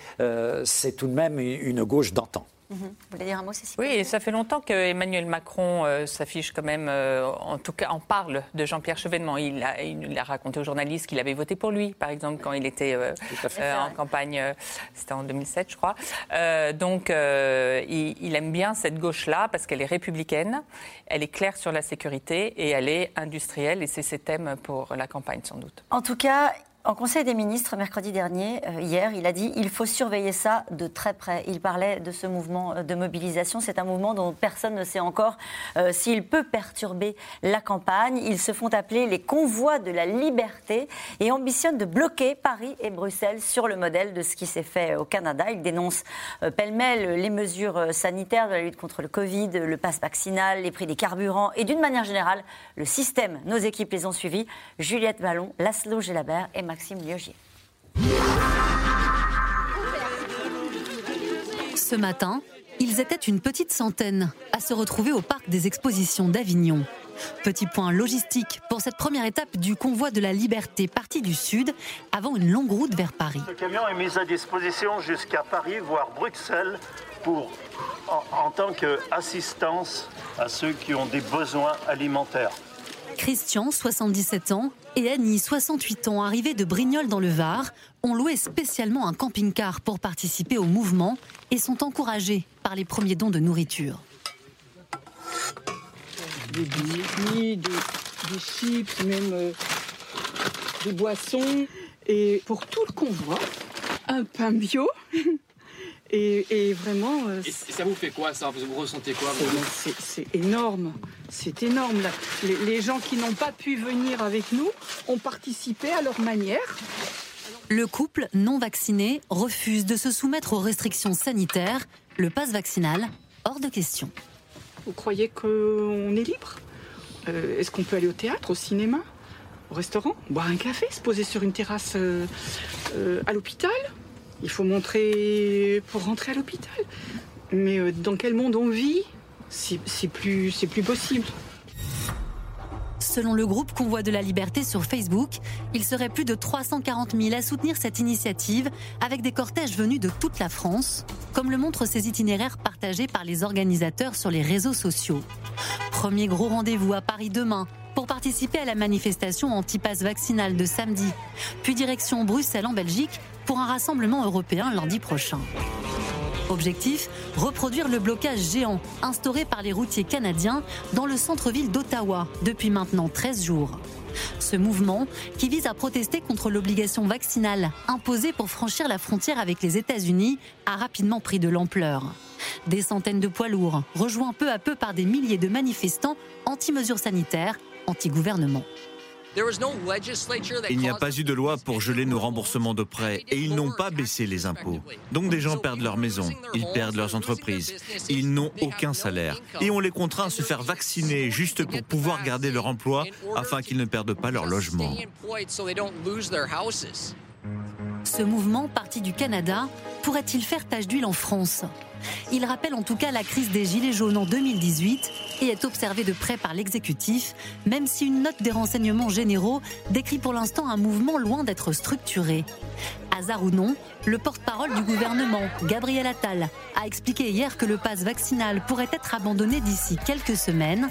c'est tout de même une gauche d'antan. Vous voulez dire un mot, Cécile Oui, ça fait longtemps que Emmanuel Macron euh, s'affiche quand même, euh, en tout cas, en parle de Jean-Pierre Chevènement. Il a, il a, raconté aux journalistes qu'il avait voté pour lui, par exemple, quand il était euh, en campagne, c'était en 2007, je crois. donc, il, il, aime bien cette gauche-là parce qu'elle est républicaine, elle est claire sur la sécurité et elle est industrielle, et c'est ses thèmes pour la campagne, sans doute. En tout cas, en Conseil des ministres, mercredi dernier, euh, hier, il a dit il faut surveiller ça de très près. Il parlait de ce mouvement euh, de mobilisation. C'est un mouvement dont personne ne sait encore euh, s'il peut perturber la campagne. Ils se font appeler les convois de la liberté et ambitionnent de bloquer Paris et Bruxelles sur le modèle de ce qui s'est fait au Canada. Ils dénoncent pêle-mêle les mesures sanitaires de la lutte contre le Covid, le pass vaccinal, les prix des carburants et d'une manière générale le système. Nos équipes les ont suivis. Juliette Ballon, Laszlo Gelabert et Maxime Liogier. Ce matin, ils étaient une petite centaine à se retrouver au parc des expositions d'Avignon. Petit point logistique pour cette première étape du convoi de la liberté parti du sud avant une longue route vers Paris. Ce camion est mis à disposition jusqu'à Paris, voire Bruxelles, pour, en, en tant qu'assistance à ceux qui ont des besoins alimentaires. Christian, 77 ans, et Annie, 68 ans, arrivés de Brignoles dans le Var, ont loué spécialement un camping-car pour participer au mouvement et sont encouragés par les premiers dons de nourriture. Des billets, des, chips, même euh, des boissons. Et pour tout le convoi, un pain bio. Et, vraiment. Euh, et ça vous fait quoi, ça? Vous ressentez quoi C'est énorme. C'est énorme. Les, les gens qui n'ont pas pu venir avec nous ont participé à leur manière. Le couple non vacciné refuse de se soumettre aux restrictions sanitaires. Le passe vaccinal, hors de question. Vous croyez qu'on est libre? Euh, Est-ce qu'on peut aller au théâtre, au cinéma, au restaurant, boire un café, se poser sur une terrasse euh, à l'hôpital? Il faut montrer pour rentrer à l'hôpital. Mais euh, dans quel monde on vit C'est plus, plus possible. Selon le groupe Convoi de la Liberté sur Facebook, il serait plus de 340 000 à soutenir cette initiative avec des cortèges venus de toute la France, comme le montrent ces itinéraires partagés par les organisateurs sur les réseaux sociaux. Premier gros rendez-vous à Paris demain pour participer à la manifestation anti-pass vaccinal de samedi, puis direction Bruxelles en Belgique pour un rassemblement européen lundi prochain. Objectif reproduire le blocage géant instauré par les routiers canadiens dans le centre-ville d'Ottawa depuis maintenant 13 jours. Ce mouvement, qui vise à protester contre l'obligation vaccinale imposée pour franchir la frontière avec les États-Unis, a rapidement pris de l'ampleur. Des centaines de poids lourds, rejoints peu à peu par des milliers de manifestants anti-mesures sanitaires, anti-gouvernement. Il n'y a pas eu de loi pour geler nos remboursements de prêts et ils n'ont pas baissé les impôts. Donc des gens perdent leur maison, ils perdent leurs entreprises, ils n'ont aucun salaire et on les contraint à se faire vacciner juste pour pouvoir garder leur emploi afin qu'ils ne perdent pas leur logement. Ce mouvement, parti du Canada, pourrait-il faire tache d'huile en France? Il rappelle en tout cas la crise des Gilets jaunes en 2018 et est observé de près par l'exécutif, même si une note des renseignements généraux décrit pour l'instant un mouvement loin d'être structuré. Hasard ou non, le porte-parole du gouvernement, Gabriel Attal, a expliqué hier que le pass vaccinal pourrait être abandonné d'ici quelques semaines.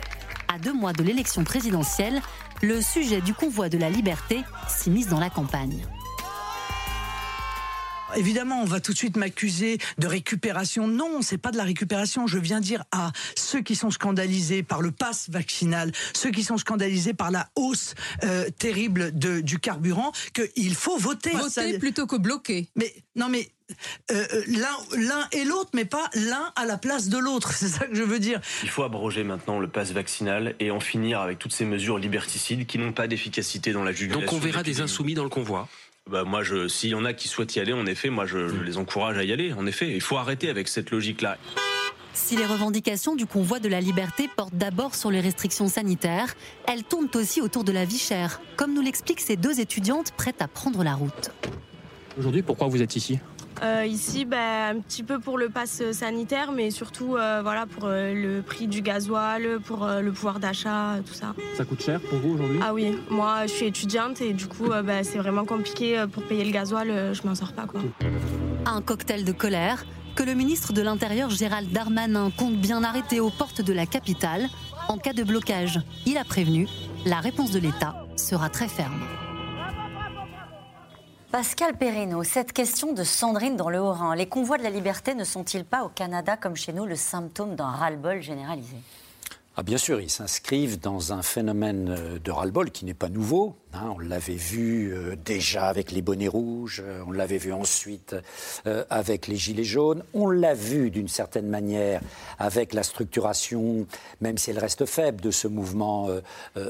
À deux mois de l'élection présidentielle, le sujet du convoi de la liberté s'immisce dans la campagne. Évidemment, on va tout de suite m'accuser de récupération. Non, c'est pas de la récupération. Je viens dire à ceux qui sont scandalisés par le pass vaccinal, ceux qui sont scandalisés par la hausse euh, terrible de, du carburant, qu'il faut voter. Voter plutôt que bloquer. Mais non, mais euh, l'un et l'autre, mais pas l'un à la place de l'autre. C'est ça que je veux dire. Il faut abroger maintenant le pass vaccinal et en finir avec toutes ces mesures liberticides qui n'ont pas d'efficacité dans la jugulation. Donc on verra des insoumis dans le convoi bah moi, s'il y en a qui souhaitent y aller, en effet, moi, je, je les encourage à y aller. En effet, il faut arrêter avec cette logique-là. Si les revendications du convoi de la liberté portent d'abord sur les restrictions sanitaires, elles tournent aussi autour de la vie chère, comme nous l'expliquent ces deux étudiantes prêtes à prendre la route. Aujourd'hui, pourquoi vous êtes ici? Euh, ici, bah, un petit peu pour le pass sanitaire, mais surtout euh, voilà, pour euh, le prix du gasoil, pour le pouvoir d'achat, tout ça. Ça coûte cher pour vous aujourd'hui? Ah oui, moi je suis étudiante et du coup bah, c'est vraiment compliqué pour payer le gasoil, je m'en sors pas. Quoi. Un cocktail de colère que le ministre de l'Intérieur Gérald Darmanin compte bien arrêter aux portes de la capitale en cas de blocage. Il a prévenu, la réponse de l'État sera très ferme. Pascal Perrino, cette question de Sandrine dans le Haut-Rhin, les convois de la liberté ne sont-ils pas au Canada comme chez nous le symptôme d'un ras-le-bol généralisé? Ah, bien sûr, ils s'inscrivent dans un phénomène euh, de ras-le-bol qui n'est pas nouveau. Hein. on l'avait vu euh, déjà avec les bonnets rouges, euh, on l'avait vu ensuite avec les gilets jaunes, on l'a vu d'une certaine manière avec la structuration, même si elle reste faible, de ce mouvement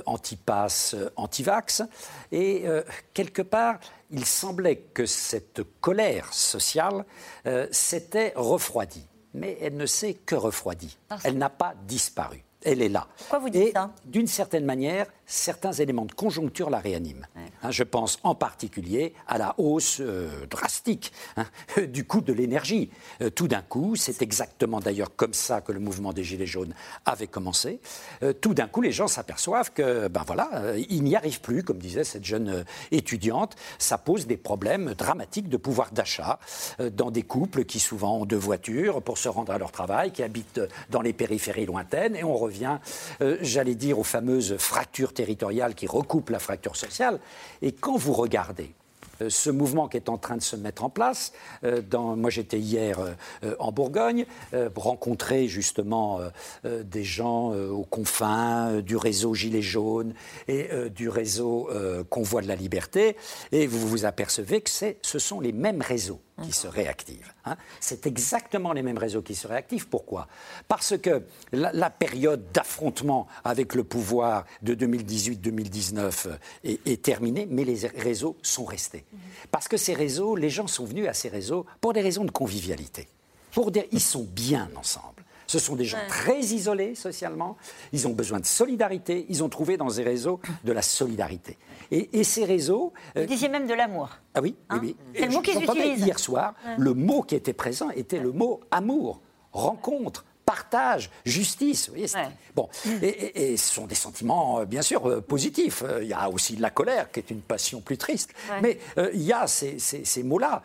anti-pass, anti-vax. Et quelque part, il semblait que cette colère sociale s'était refroidie. Mais elle ne s'est que refroidie. Elle n'a pas disparu elle est là. Pourquoi vous dites ça? D'une certaine manière, certains éléments de conjoncture la réaniment. Hein, je pense en particulier à la hausse euh, drastique hein, du coût de l'énergie. Euh, tout d'un coup, c'est exactement d'ailleurs comme ça que le mouvement des Gilets jaunes avait commencé. Euh, tout d'un coup, les gens s'aperçoivent que, ben voilà, ils n'y arrivent plus, comme disait cette jeune étudiante. Ça pose des problèmes dramatiques de pouvoir d'achat dans des couples qui souvent ont deux voitures pour se rendre à leur travail, qui habitent dans les périphéries lointaines, et on revient, j'allais dire, aux fameuses fractures territoriale qui recoupe la fracture sociale. Et quand vous regardez euh, ce mouvement qui est en train de se mettre en place. Euh, moi, j'étais hier euh, en Bourgogne, rencontrer justement des gens aux confins du réseau Gilets jaunes et du réseau Convoi de la Liberté, et vous vous apercevez que ce sont les mêmes réseaux qui se réactivent. Hein. C'est exactement les mêmes réseaux qui se réactivent. Pourquoi? Parce que la, période d'affrontement avec le pouvoir de 2018-2019 est, est, terminée, mais les réseaux sont restés. Parce que ces réseaux, les gens sont venus à ces réseaux pour des raisons de convivialité. Pour dire, ils sont bien ensemble. Ce sont des gens très isolés socialement. Ils ont besoin de solidarité. Ils ont trouvé dans ces réseaux de la solidarité. Et, ces réseaux. Vous disiez même de l'amour. Ah oui, oui, oui. Hein C'est le mot qu'ils utilisent. Hier soir, le mot qui était présent était le mot amour, rencontre, partage, justice. Vous voyez, Bon, et, ce sont des sentiments, euh, bien sûr, euh, positifs. Euh, il y a aussi de la colère, qui est une passion plus triste. Mais il y a ces, mots-là.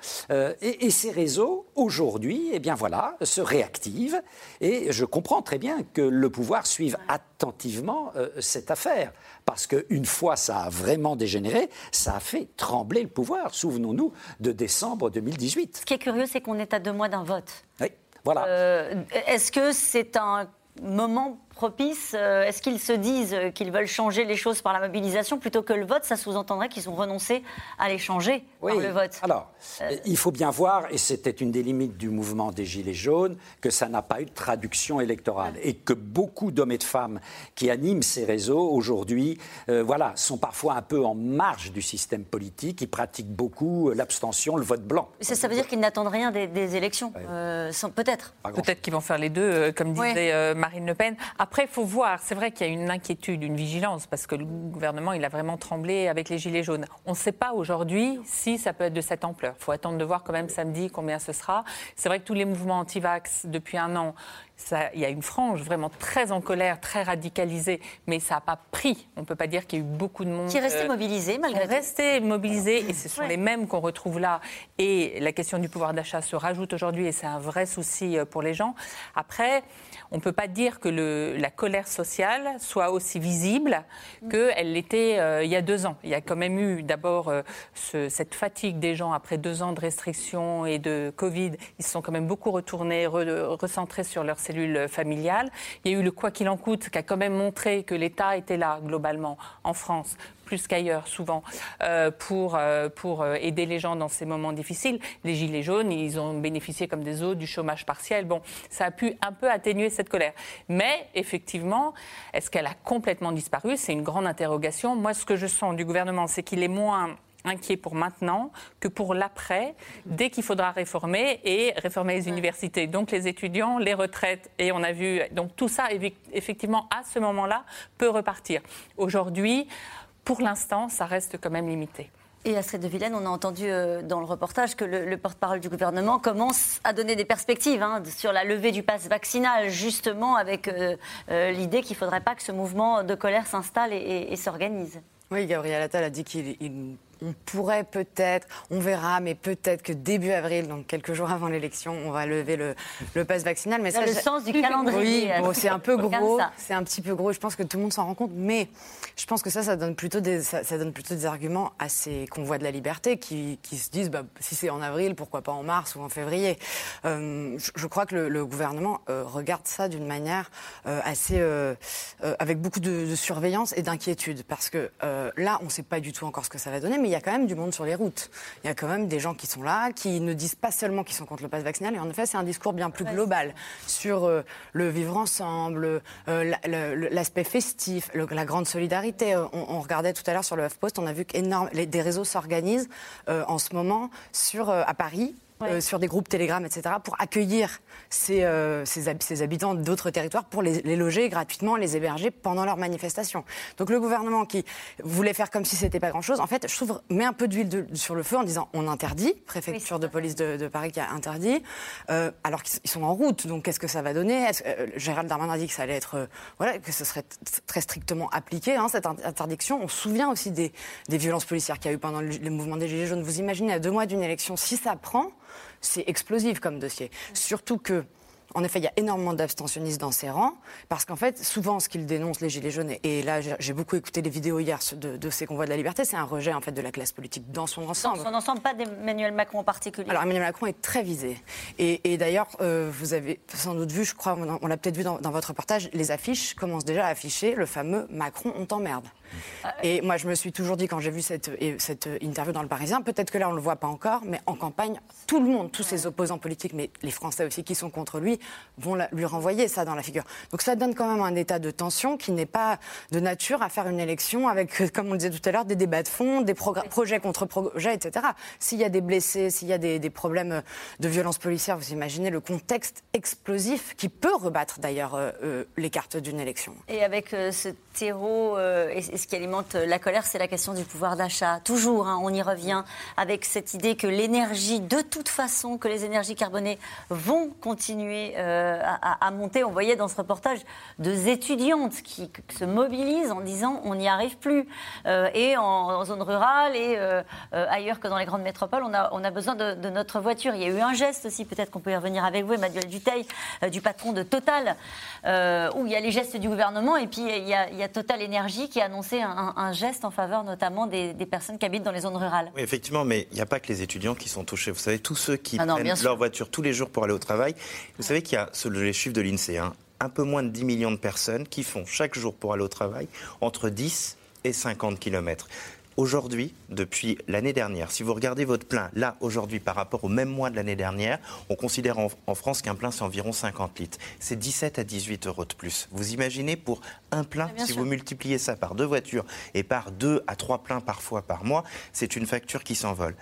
et, ces réseaux, aujourd'hui, eh bien voilà, se réactivent. Et je comprends très bien que le pouvoir suive attentivement cette affaire. Parce qu'une fois ça a vraiment dégénéré, ça a fait trembler le pouvoir. Souvenons-nous de décembre 2018. Ce qui est curieux, c'est qu'on est à deux mois d'un vote. Oui. Voilà. Euh, est-ce que c'est un moment propice euh, Est-ce qu'ils se disent qu'ils veulent changer les choses par la mobilisation plutôt que le vote? Ça sous-entendrait qu'ils ont renoncé à les changer par le vote. Alors, euh, il faut bien voir, et c'était une des limites du mouvement des Gilets jaunes, que ça n'a pas eu de traduction électorale et que beaucoup d'hommes et de femmes qui animent ces réseaux aujourd'hui, euh, voilà, sont parfois un peu en marge du système politique, ils pratiquent beaucoup l'abstention, le vote blanc. Ça, ça veut dire qu'ils n'attendent rien des, élections, peut-être. Peut-être qu'ils vont faire les deux, comme disait Marine Le Pen. Après, il faut voir. C'est vrai qu'il y a une inquiétude, une vigilance, parce que le gouvernement, il a vraiment tremblé avec les Gilets jaunes. On ne sait pas aujourd'hui si ça peut être de cette ampleur. Il faut attendre de voir quand même samedi combien ce sera. C'est vrai que tous les mouvements anti-vax, depuis un an, il y a une frange vraiment très en colère, très radicalisée, mais ça n'a pas pris. On ne peut pas dire qu'il y a eu beaucoup de monde. Qui est resté euh, mobilisé malgré tout. Resté mobilisé, et ce sont les mêmes qu'on retrouve là. Et la question du pouvoir d'achat se rajoute aujourd'hui, et c'est un vrai souci euh, pour les gens. Après, on ne peut pas dire que le, la colère sociale soit aussi visible qu'elle l'était euh, il y a deux ans. Il y a quand même eu d'abord euh, cette fatigue des gens après deux ans de restrictions et de Covid. Ils se sont quand même beaucoup retournés, recentrés sur leur cellule familiale. Il y a eu le quoi qu'il en coûte qui a quand même montré que l'État était là globalement en France plus qu'ailleurs souvent, euh, pour, euh, pour euh, aider les gens dans ces moments difficiles. Les Gilets jaunes, ils ont bénéficié comme des autres du chômage partiel. Bon, ça a pu un peu atténuer cette colère. Mais effectivement, est-ce qu'elle a complètement disparu? C'est une grande interrogation. Moi, ce que je sens du gouvernement, c'est qu'il est moins inquiet pour maintenant que pour l'après, dès qu'il faudra réformer et réformer les universités. Donc les étudiants, les retraites, et on a vu, donc tout ça, effectivement, à ce moment-là, peut repartir. Aujourd'hui, pour l'instant, ça reste quand même limité. Et Astrid de Vilaine, on a entendu euh, dans le reportage que le, porte-parole du gouvernement commence à donner des perspectives hein, sur la levée du pass vaccinal, justement avec euh, euh, l'idée qu'il ne faudrait pas que ce mouvement de colère s'installe et, et s'organise. Oui, Gabriel Attal a dit qu'il on pourrait peut-être, on verra, mais peut-être que début avril, donc quelques jours avant l'élection, on va lever le, le pass vaccinal. Mais ça, le sens du calendrier. Oui, c'est un peu gros, c'est un petit peu gros. Je pense que tout le monde s'en rend compte, mais je pense que ça, ça donne plutôt des, ça, donne plutôt des arguments à ces convois de la liberté qui, qui se disent, bah, si c'est en avril, pourquoi pas en mars ou en février. Euh, je, crois que le, gouvernement euh, regarde ça d'une manière euh, assez, avec beaucoup de, de surveillance et d'inquiétude, parce que là, on ne sait pas du tout encore ce que ça va donner il y a quand même du monde sur les routes. Il y a quand même des gens qui sont là, qui ne disent pas seulement qu'ils sont contre le pass vaccinal, et en effet, c'est un discours bien plus global sur euh, le vivre ensemble, euh, l'aspect festif, la grande solidarité. Euh, on, regardait tout à l'heure sur le HuffPost, on a vu que des réseaux s'organisent en ce moment sur, à Paris euh, sur des groupes Telegram, etc., pour accueillir ces, euh, ces, habitants d'autres territoires, pour les, loger gratuitement, les héberger pendant leurs manifestations. Donc le gouvernement qui voulait faire comme si c'était pas grand-chose, en fait, je trouve, met un peu d'huile sur le feu en disant on interdit, préfecture de police de, Paris qui a interdit, euh, alors qu'ils sont en route. Donc qu'est-ce que ça va donner? Gérald Darmanin a dit que ça allait être, voilà, que ce serait très strictement appliqué hein, cette interdiction. On se souvient aussi des, des violences policières qu'il y a eu pendant le, le mouvement des Gilets jaunes. Vous imaginez à deux mois d'une élection, si ça prend c'est explosif comme dossier. Surtout que en effet, il y a énormément d'abstentionnistes dans ces rangs, parce qu'en fait, souvent, ce qu'ils dénoncent, les Gilets jaunes, et là, j'ai beaucoup écouté les vidéos hier de, ces convois de la liberté, c'est un rejet en fait de la classe politique dans son ensemble. Dans son ensemble, pas d'Emmanuel Macron en particulier. Alors, Emmanuel Macron est très visé. Et, d'ailleurs, euh, vous avez sans doute vu, je crois, on l'a peut-être vu dans, dans, votre reportage, les affiches commencent déjà à afficher le fameux Macron, on t'emmerde. Et moi, je me suis toujours dit, quand j'ai vu cette, cette interview dans Le Parisien, peut-être que là, on ne le voit pas encore, mais en campagne, tout le monde, tous ses opposants politiques, mais les Français aussi qui sont contre lui, vont lui renvoyer ça dans la figure. Donc ça donne quand même un état de tension qui n'est pas de nature à faire une élection avec, comme on disait tout à l'heure, des débats de fond, des projets contre projets, etc. S'il y a des blessés, s'il y a des, problèmes de violence policière, vous imaginez le contexte explosif qui peut rebattre d'ailleurs euh, euh, les cartes d'une élection. Et avec euh, ce terreau et ce qui alimente la colère, c'est la question du pouvoir d'achat. Toujours, hein, on y revient avec cette idée que l'énergie, de toute façon, que les énergies carbonées vont continuer euh, à, monter. On voyait dans ce reportage deux étudiantes qui, se mobilisent en disant on n'y arrive plus. Euh, et en, zone rurale et euh, ailleurs que dans les grandes métropoles, on a, besoin de, notre voiture. Il y a eu un geste aussi, peut-être qu'on peut y revenir avec vous, Emmanuel Duteil, du patron de Total, où il y a les gestes du gouvernement et puis il y a Total Énergie qui a annoncé un, geste en faveur notamment des, personnes qui habitent dans les zones rurales. Oui, effectivement, mais il n'y a pas que les étudiants qui sont touchés. Vous savez, tous ceux qui ah prennent leur voiture tous les jours pour aller au travail, vous savez qu'il y a, les chiffres de l'INSEE, hein, un peu moins de 10 millions de personnes qui font chaque jour pour aller au travail entre 10 et 50 km. Aujourd'hui, depuis l'année dernière, si vous regardez votre plein, là, aujourd'hui, par rapport au même mois de l'année dernière, on considère en, France qu'un plein, c'est environ 50 litres. C'est 17 à 18 euros de plus. Vous imaginez pour un plein, si vous multipliez ça par deux voitures et par deux à trois pleins parfois par mois, c'est une facture qui s'envole.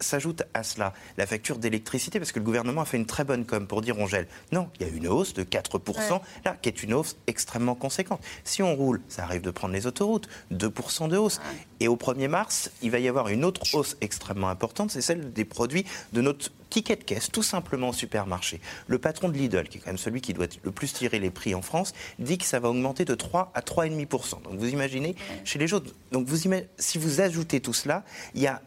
S'ajoute à cela la facture d'électricité, parce que le gouvernement a fait une très bonne com pour dire on gèle. Non, il y a une hausse de 4%, là, qui est une hausse extrêmement conséquente. Si on roule, ça arrive de prendre les autoroutes, 2% de hausse. Et au 1er mars, il va y avoir une autre hausse extrêmement importante, c'est celle des produits de notre ticket de caisse, tout simplement au supermarché. Le patron de Lidl, qui est quand même celui qui doit le plus tirer les prix en France, dit que ça va augmenter de 3 à 3,5%. Donc vous imaginez, chez les autres, donc si vous ajoutez tout cela, il y a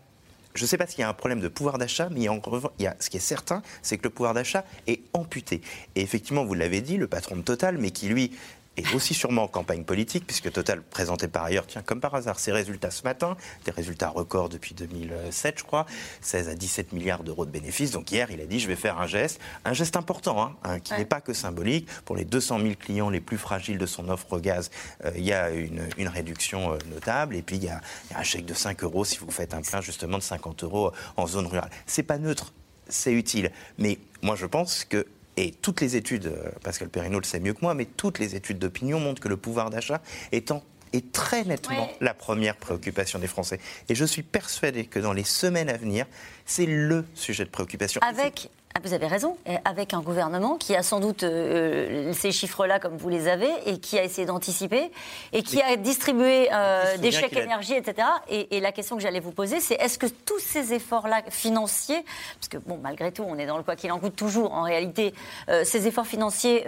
je ne sais pas s'il y a un problème de pouvoir d'achat, mais il y a, ce qui est certain, c'est que le pouvoir d'achat est amputé. Et effectivement, vous l'avez dit, le patron de Total, mais qui lui et aussi sûrement en campagne politique, puisque Total présentait par ailleurs, tiens, comme par hasard, ses résultats ce matin, des résultats records depuis 2007, je crois, 16 à 17 milliards d'euros de bénéfices. Donc hier, il a dit, je vais faire un geste, un geste important, hein, hein, qui n'est pas que symbolique. Pour les 200 000 clients les plus fragiles de son offre gaz, euh, il y a une, réduction euh, notable. Et puis, il y, a, un chèque de 5 euros si vous faites un plein, justement, de 50 euros en zone rurale. C'est pas neutre, c'est utile. Mais moi, je pense que et toutes les études, euh, Pascal Perrineau le sait mieux que moi, mais toutes les études d'opinion montrent que le pouvoir d'achat est, est très nettement la première préoccupation des Français. Et je suis persuadé que dans les semaines à venir, c'est le sujet de préoccupation. Avec ah, vous avez raison, avec un gouvernement qui a sans doute euh, ces chiffres-là comme vous les avez et qui a essayé d'anticiper et qui a distribué euh, des chèques énergie, etc. Et, la question que j'allais vous poser, c'est est-ce que tous ces efforts-là financiers, parce que bon, malgré tout, on est dans le quoi qu'il en coûte toujours, en réalité, euh, ces efforts financiers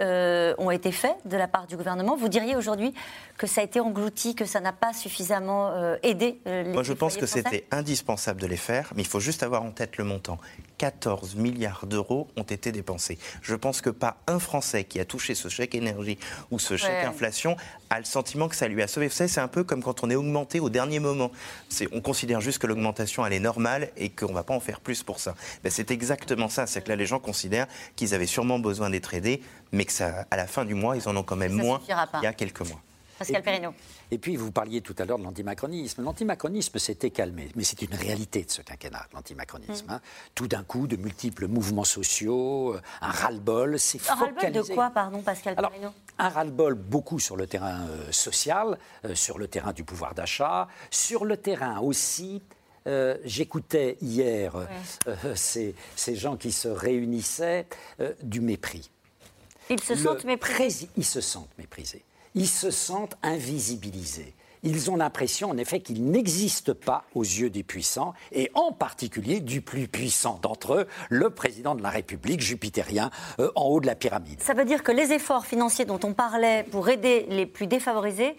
ont été faits de la part du gouvernement. Vous diriez aujourd'hui que ça a été englouti, que ça n'a pas suffisamment aidé les Moi, je pense que c'était indispensable de les faire, mais il faut juste avoir en tête le montant. 14 milliards d'euros ont été dépensés. Je pense que pas un Français qui a touché ce chèque énergie ou ce chèque inflation a le sentiment que ça lui a sauvé. Vous savez, c'est un peu comme quand on est augmenté au dernier moment. On considère juste que l'augmentation, elle est normale et qu'on ne va pas en faire plus pour ça. Ben, c'est exactement ça. C'est que là, les gens considèrent qu'ils avaient sûrement besoin d'être aidés, mais que ça, à la fin du mois, ils en ont quand même moins qu'il y a quelques mois. Pascal Perrineau. Et puis, vous parliez tout à l'heure de l'antimacronisme. L'antimacronisme s'était calmé, mais c'est une réalité de ce quinquennat, l'antimacronisme. Mm. Hein. Tout d'un coup, de multiples mouvements sociaux, euh, un ras-le-bol, c'est. Un ras-le-bol de quoi, pardon, Pascal Alors, Un ras-le-bol beaucoup sur le terrain euh, social, euh, sur le terrain du pouvoir d'achat, sur le terrain aussi J'écoutais hier ces, ces, gens qui se réunissaient du mépris. Ils se sentent méprisés. Ils se sentent méprisés ils se sentent invisibilisés. Ils ont l'impression, en effet, qu'ils n'existent pas aux yeux des puissants, et en particulier du plus puissant d'entre eux, le président de la République jupitérien, euh, en haut de la pyramide. Ça veut dire que les efforts financiers dont on parlait pour aider les plus défavorisés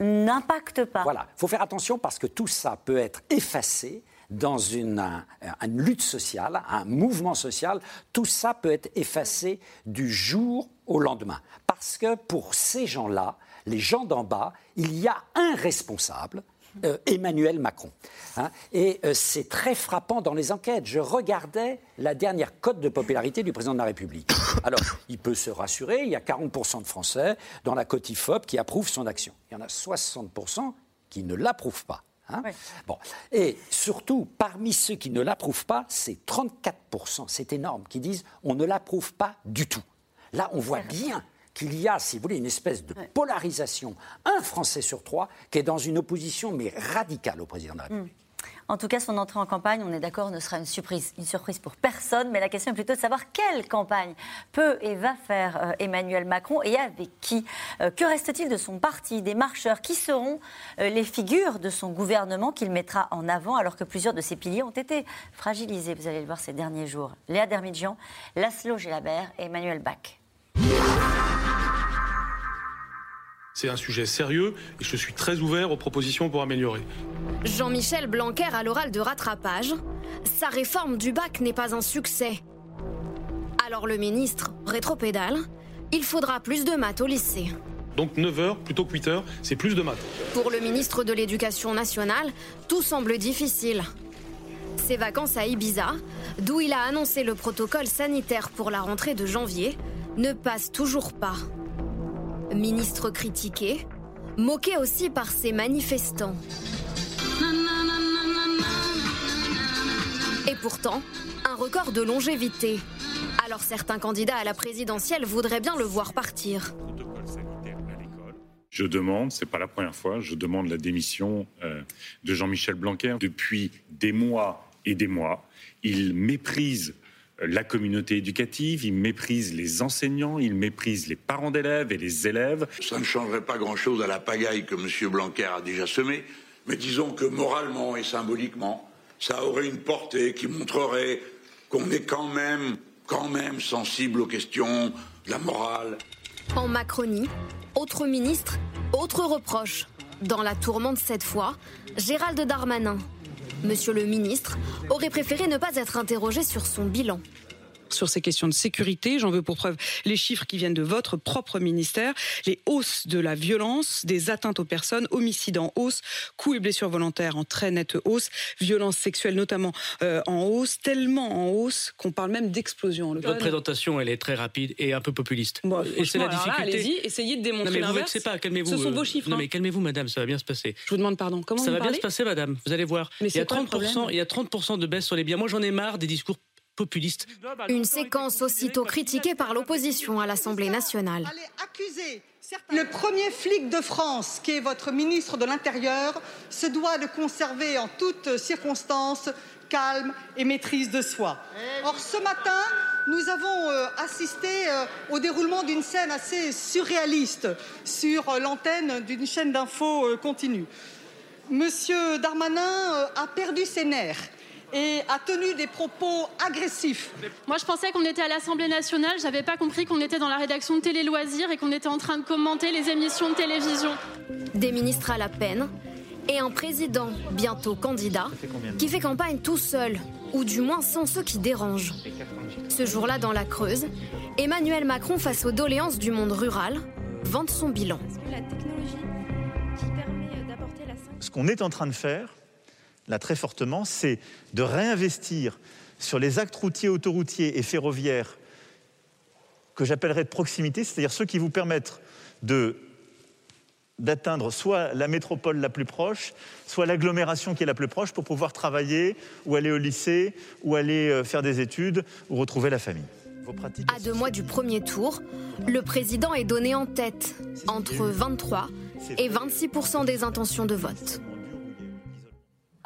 n'impactent pas. Voilà, il faut faire attention parce que tout ça peut être effacé dans une, une, lutte sociale, un mouvement social, tout ça peut être effacé du jour au lendemain. Parce que pour ces gens-là, les gens d'en bas, il y a un responsable, euh, Emmanuel Macron. Hein. et euh, c'est très frappant dans les enquêtes. Je regardais la dernière cote de popularité du président de la République. Alors, il peut se rassurer, il y a 40% de Français dans la cote IFOP qui approuvent son action. Il y en a 60% qui ne l'approuvent pas. Hein. bon. Et surtout, parmi ceux qui ne l'approuvent pas, c'est 34%, c'est énorme, qui disent on ne l'approuve pas du tout. Là, on voit bien qu'il y a, si vous voulez, une espèce de polarisation, un Français sur trois qui est dans une opposition, mais radicale au président de la République. Hmm. En tout cas, son entrée en campagne, on est d'accord, ne sera une surprise, une surprise pour personne. Mais la question est plutôt de savoir quelle campagne peut et va faire euh, Emmanuel Macron et avec qui. Euh, que reste-t-il de son parti, des marcheurs Qui seront euh, les figures de son gouvernement qu'il mettra en avant alors que plusieurs de ses piliers ont été fragilisés? Vous allez le voir ces derniers jours. Léa Dermidjian, Laszlo Gélabert et Emmanuel Bach. C'est un sujet sérieux et je suis très ouvert aux propositions pour améliorer. Jean-Michel Blanquer à l'oral de rattrapage. Sa réforme du bac n'est pas un succès. Alors le ministre rétropédale. Il faudra plus de maths au lycée. Donc 9 heures plutôt que 8 heures, c'est plus de maths. Pour le ministre de l'Éducation nationale, tout semble difficile. Ses vacances à Ibiza, d'où il a annoncé le protocole sanitaire pour la rentrée de janvier, ne passent toujours pas. Ministre critiqué, moqué aussi par ses manifestants. Et pourtant, un record de longévité. Alors certains candidats à la présidentielle voudraient bien le voir partir. Je demande, c'est pas la première fois, je demande la démission euh, de Jean-Michel Blanquer depuis des mois et des mois. Il méprise la communauté éducative, il méprise les enseignants, il méprise les parents d'élèves et les élèves. Ça ne changerait pas grand-chose à la pagaille que M. Blanquer a déjà semée, mais disons que moralement et symboliquement, ça aurait une portée qui montrerait qu'on est quand même, quand même sensible aux questions de la morale. En Macronie, autre ministre, autre reproche. Dans la tourmente cette fois, Gérald Darmanin, Monsieur le ministre aurait préféré ne pas être interrogé sur son bilan. Sur ces questions de sécurité. J'en veux pour preuve les chiffres qui viennent de votre propre ministère. Les hausses de la violence, des atteintes aux personnes, homicides en hausse, coups et blessures volontaires en très nette hausse, violences sexuelles notamment euh, en hausse, tellement en hausse qu'on parle même d'explosion. Votre présentation, elle est très rapide et un peu populiste. et c'est la difficulté. Allez-y, essayez de démontrer non, mais vous pas, calmez-vous. Ce sont vos chiffres. Non mais calmez-vous, madame, ça va bien se passer. Je vous demande pardon. Comment ça va bien se passer, madame. Vous allez voir. Mais il y a 30 il y a 30 de baisse sur les biens. Moi, j'en ai marre des discours Une séquence aussitôt critiquée par l'opposition à l'Assemblée nationale. Le premier flic de France, qui est votre ministre de l'Intérieur, se doit de conserver en toutes circonstances calme et maîtrise de soi. Or, ce matin, nous avons euh, assisté euh, au déroulement d'une scène assez surréaliste sur euh, l'antenne d'une chaîne d'infos continue. Monsieur Darmanin a perdu ses nerfs et a tenu des propos agressifs. Moi, je pensais qu'on était à l'Assemblée nationale. Je n'avais pas compris qu'on était dans la rédaction de Télé Loisirs et qu'on était en train de commenter les émissions de télévision. Des ministres à la peine et un président, bientôt candidat, qui fait campagne tout seul, ou du moins sans ceux qui dérangent. Ce jour-là, dans la Creuse, Emmanuel Macron, face aux doléances du monde rural, vante son bilan. Ce qu'on est en train de faire, là très fortement, c'est de réinvestir sur les actes routiers, autoroutiers et ferroviaires que j'appellerais de proximité, c'est-à-dire ceux qui vous permettent de d'atteindre soit la métropole la plus proche, soit l'agglomération qui est la plus proche pour pouvoir travailler ou aller au lycée ou aller euh, faire des études ou retrouver la famille. À deux mois du premier tour, le président est donné en tête, entre 23 et 26% des intentions de vote.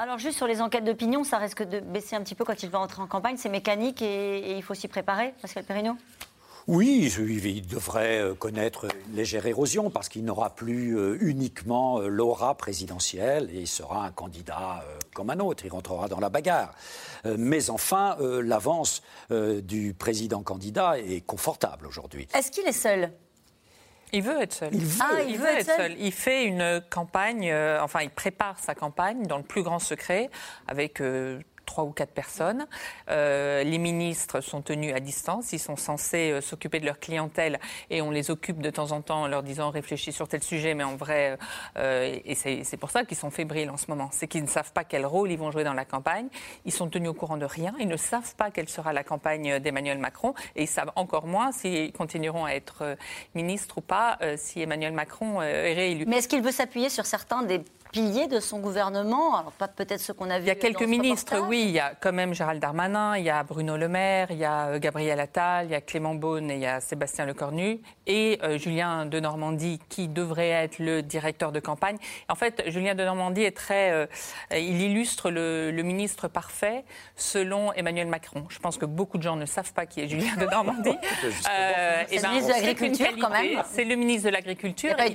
Alors juste sur les enquêtes d'opinion, ça risque de baisser un petit peu quand il va entrer en campagne. C'est mécanique et, il faut s'y préparer, Pascal Perrineau? Oui, il devrait euh, connaître une légère érosion parce qu'il n'aura plus euh, uniquement euh, l'aura présidentielle et il sera un candidat comme un autre, il rentrera dans la bagarre. Mais enfin, l'avance du président candidat est confortable aujourd'hui. Est-ce qu'il est seul? Il veut être seul. Il veut, ah, être, seul. Il fait une campagne, euh, enfin, il prépare sa campagne dans le plus grand secret avec euh, trois ou quatre personnes. Euh, les ministres sont tenus à distance, ils sont censés euh, s'occuper de leur clientèle et on les occupe de temps en temps en leur disant réfléchis sur tel sujet, mais en vrai, euh, et c'est pour ça qu'ils sont fébriles en ce moment, c'est qu'ils ne savent pas quel rôle ils vont jouer dans la campagne, ils sont tenus au courant de rien, ils ne savent pas quelle sera la campagne d'Emmanuel Macron. Et ils savent encore moins s'ils continueront à être ministres ou pas si Emmanuel Macron est réélu. Mais est-ce qu'il veut s'appuyer sur certains des piliers de son gouvernement Alors, pas peut-être ce qu'on a vu. Il y a quelques ministres, oui. Il y a quand même Gérald Darmanin, il y a Bruno Le Maire, il y a euh, Gabriel Attal, il y a Clément Beaune et il y a Sébastien Lecornu. Et euh, Julien de Normandie, qui devrait être le directeur de campagne. En fait, Julien de Normandie est très. Euh, il illustre le, ministre parfait selon Emmanuel Macron. Je pense que beaucoup de gens ne savent pas qui est Julien de Normandie. c'est le ben, ministre de l'Agriculture, quand même. C'est le ministre de l'Agriculture. Il,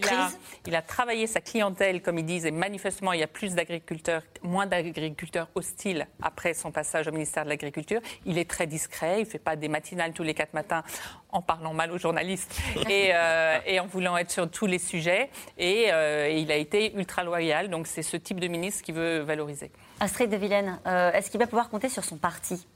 il, a travaillé sa clientèle, comme ils disent, et manifestement, il y a plus d'agriculteurs, moins d'agriculteurs hostiles après son passage au ministère de l'Agriculture. Il est très discret, il ne fait pas des matinales tous les quatre matins en parlant mal aux journalistes et, euh, en voulant être sur tous les sujets. Euh, et, il a été ultra loyal, donc c'est ce type de ministre qui veut valoriser. Astrid de Villene, euh, est-ce qu'il va pouvoir compter sur son parti?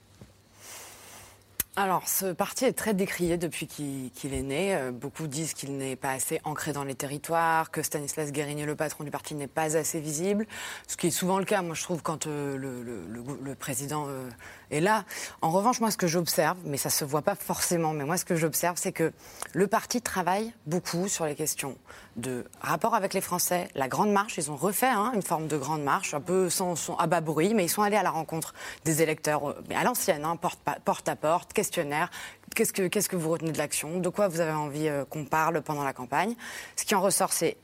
Alors, ce parti est très décrié depuis qu'il est né. Euh, beaucoup disent qu'il n'est pas assez ancré dans les territoires, que Stanislas Guérini, le patron du parti, n'est pas assez visible. Ce qui est souvent le cas, moi, je trouve, quand euh, le, président euh, est là. En revanche, moi, ce que j'observe, mais ça se voit pas forcément, mais moi, ce que j'observe, c'est que le parti travaille beaucoup sur les questions de rapport avec les Français. La grande marche, ils ont refait hein, une forme de grande marche, un peu sans, son à bas bruit, mais ils sont allés à la rencontre des électeurs, mais à l'ancienne, hein, porte, porte à porte, questionnaire. Qu'est-ce que, qu'est-ce que vous retenez de l'action? De quoi vous avez envie euh, qu'on parle pendant la campagne? Ce qui en ressort, c'est,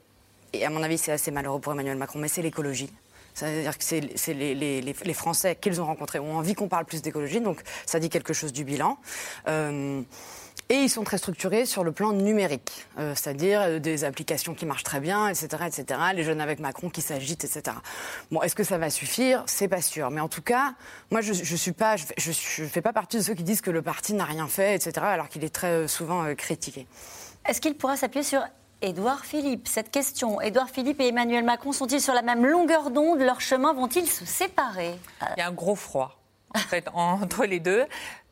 et à mon avis, c'est assez malheureux pour Emmanuel Macron, mais c'est l'écologie. C'est-à-dire que c'est les, Français qu'ils ont rencontrés ont envie qu'on parle plus d'écologie, donc ça dit quelque chose du bilan. Euh, et ils sont très structurés sur le plan numérique, euh, c'est-à-dire euh, des applications qui marchent très bien, etc., etc. Les jeunes avec Macron qui s'agitent, etc. Bon, est-ce que ça va suffire? C'est pas sûr. Mais en tout cas, moi, je, je suis pas, je, je, fais pas partie de ceux qui disent que le parti n'a rien fait, etc., alors qu'il est très souvent critiqué. Est-ce qu'il pourra s'appuyer sur Édouard Philippe, cette question. Édouard Philippe et Emmanuel Macron sont-ils sur la même longueur d'onde? Leurs chemins vont-ils se séparer? Il y a un gros froid entre les deux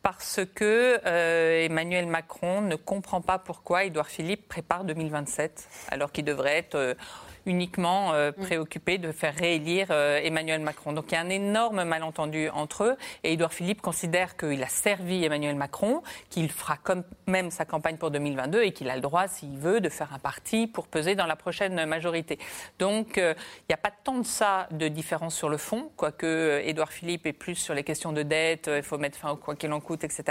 parce que euh, Emmanuel Macron ne comprend pas pourquoi Édouard Philippe prépare 2027, alors qu'il devrait être euh, uniquement euh, mm. préoccupé de faire réélire euh, Emmanuel Macron. Donc il y a un énorme malentendu entre eux et Édouard Philippe considère qu'il a servi Emmanuel Macron, qu'il fera quand même sa campagne pour 2022 et qu'il a le droit, s'il veut, de faire un parti pour peser dans la prochaine majorité. Donc euh, il n'y a pas tant de ça de différence sur le fond, quoique Édouard Philippe est plus sur les questions de dette, il faut mettre fin au quoi qu'il en coûte, etc.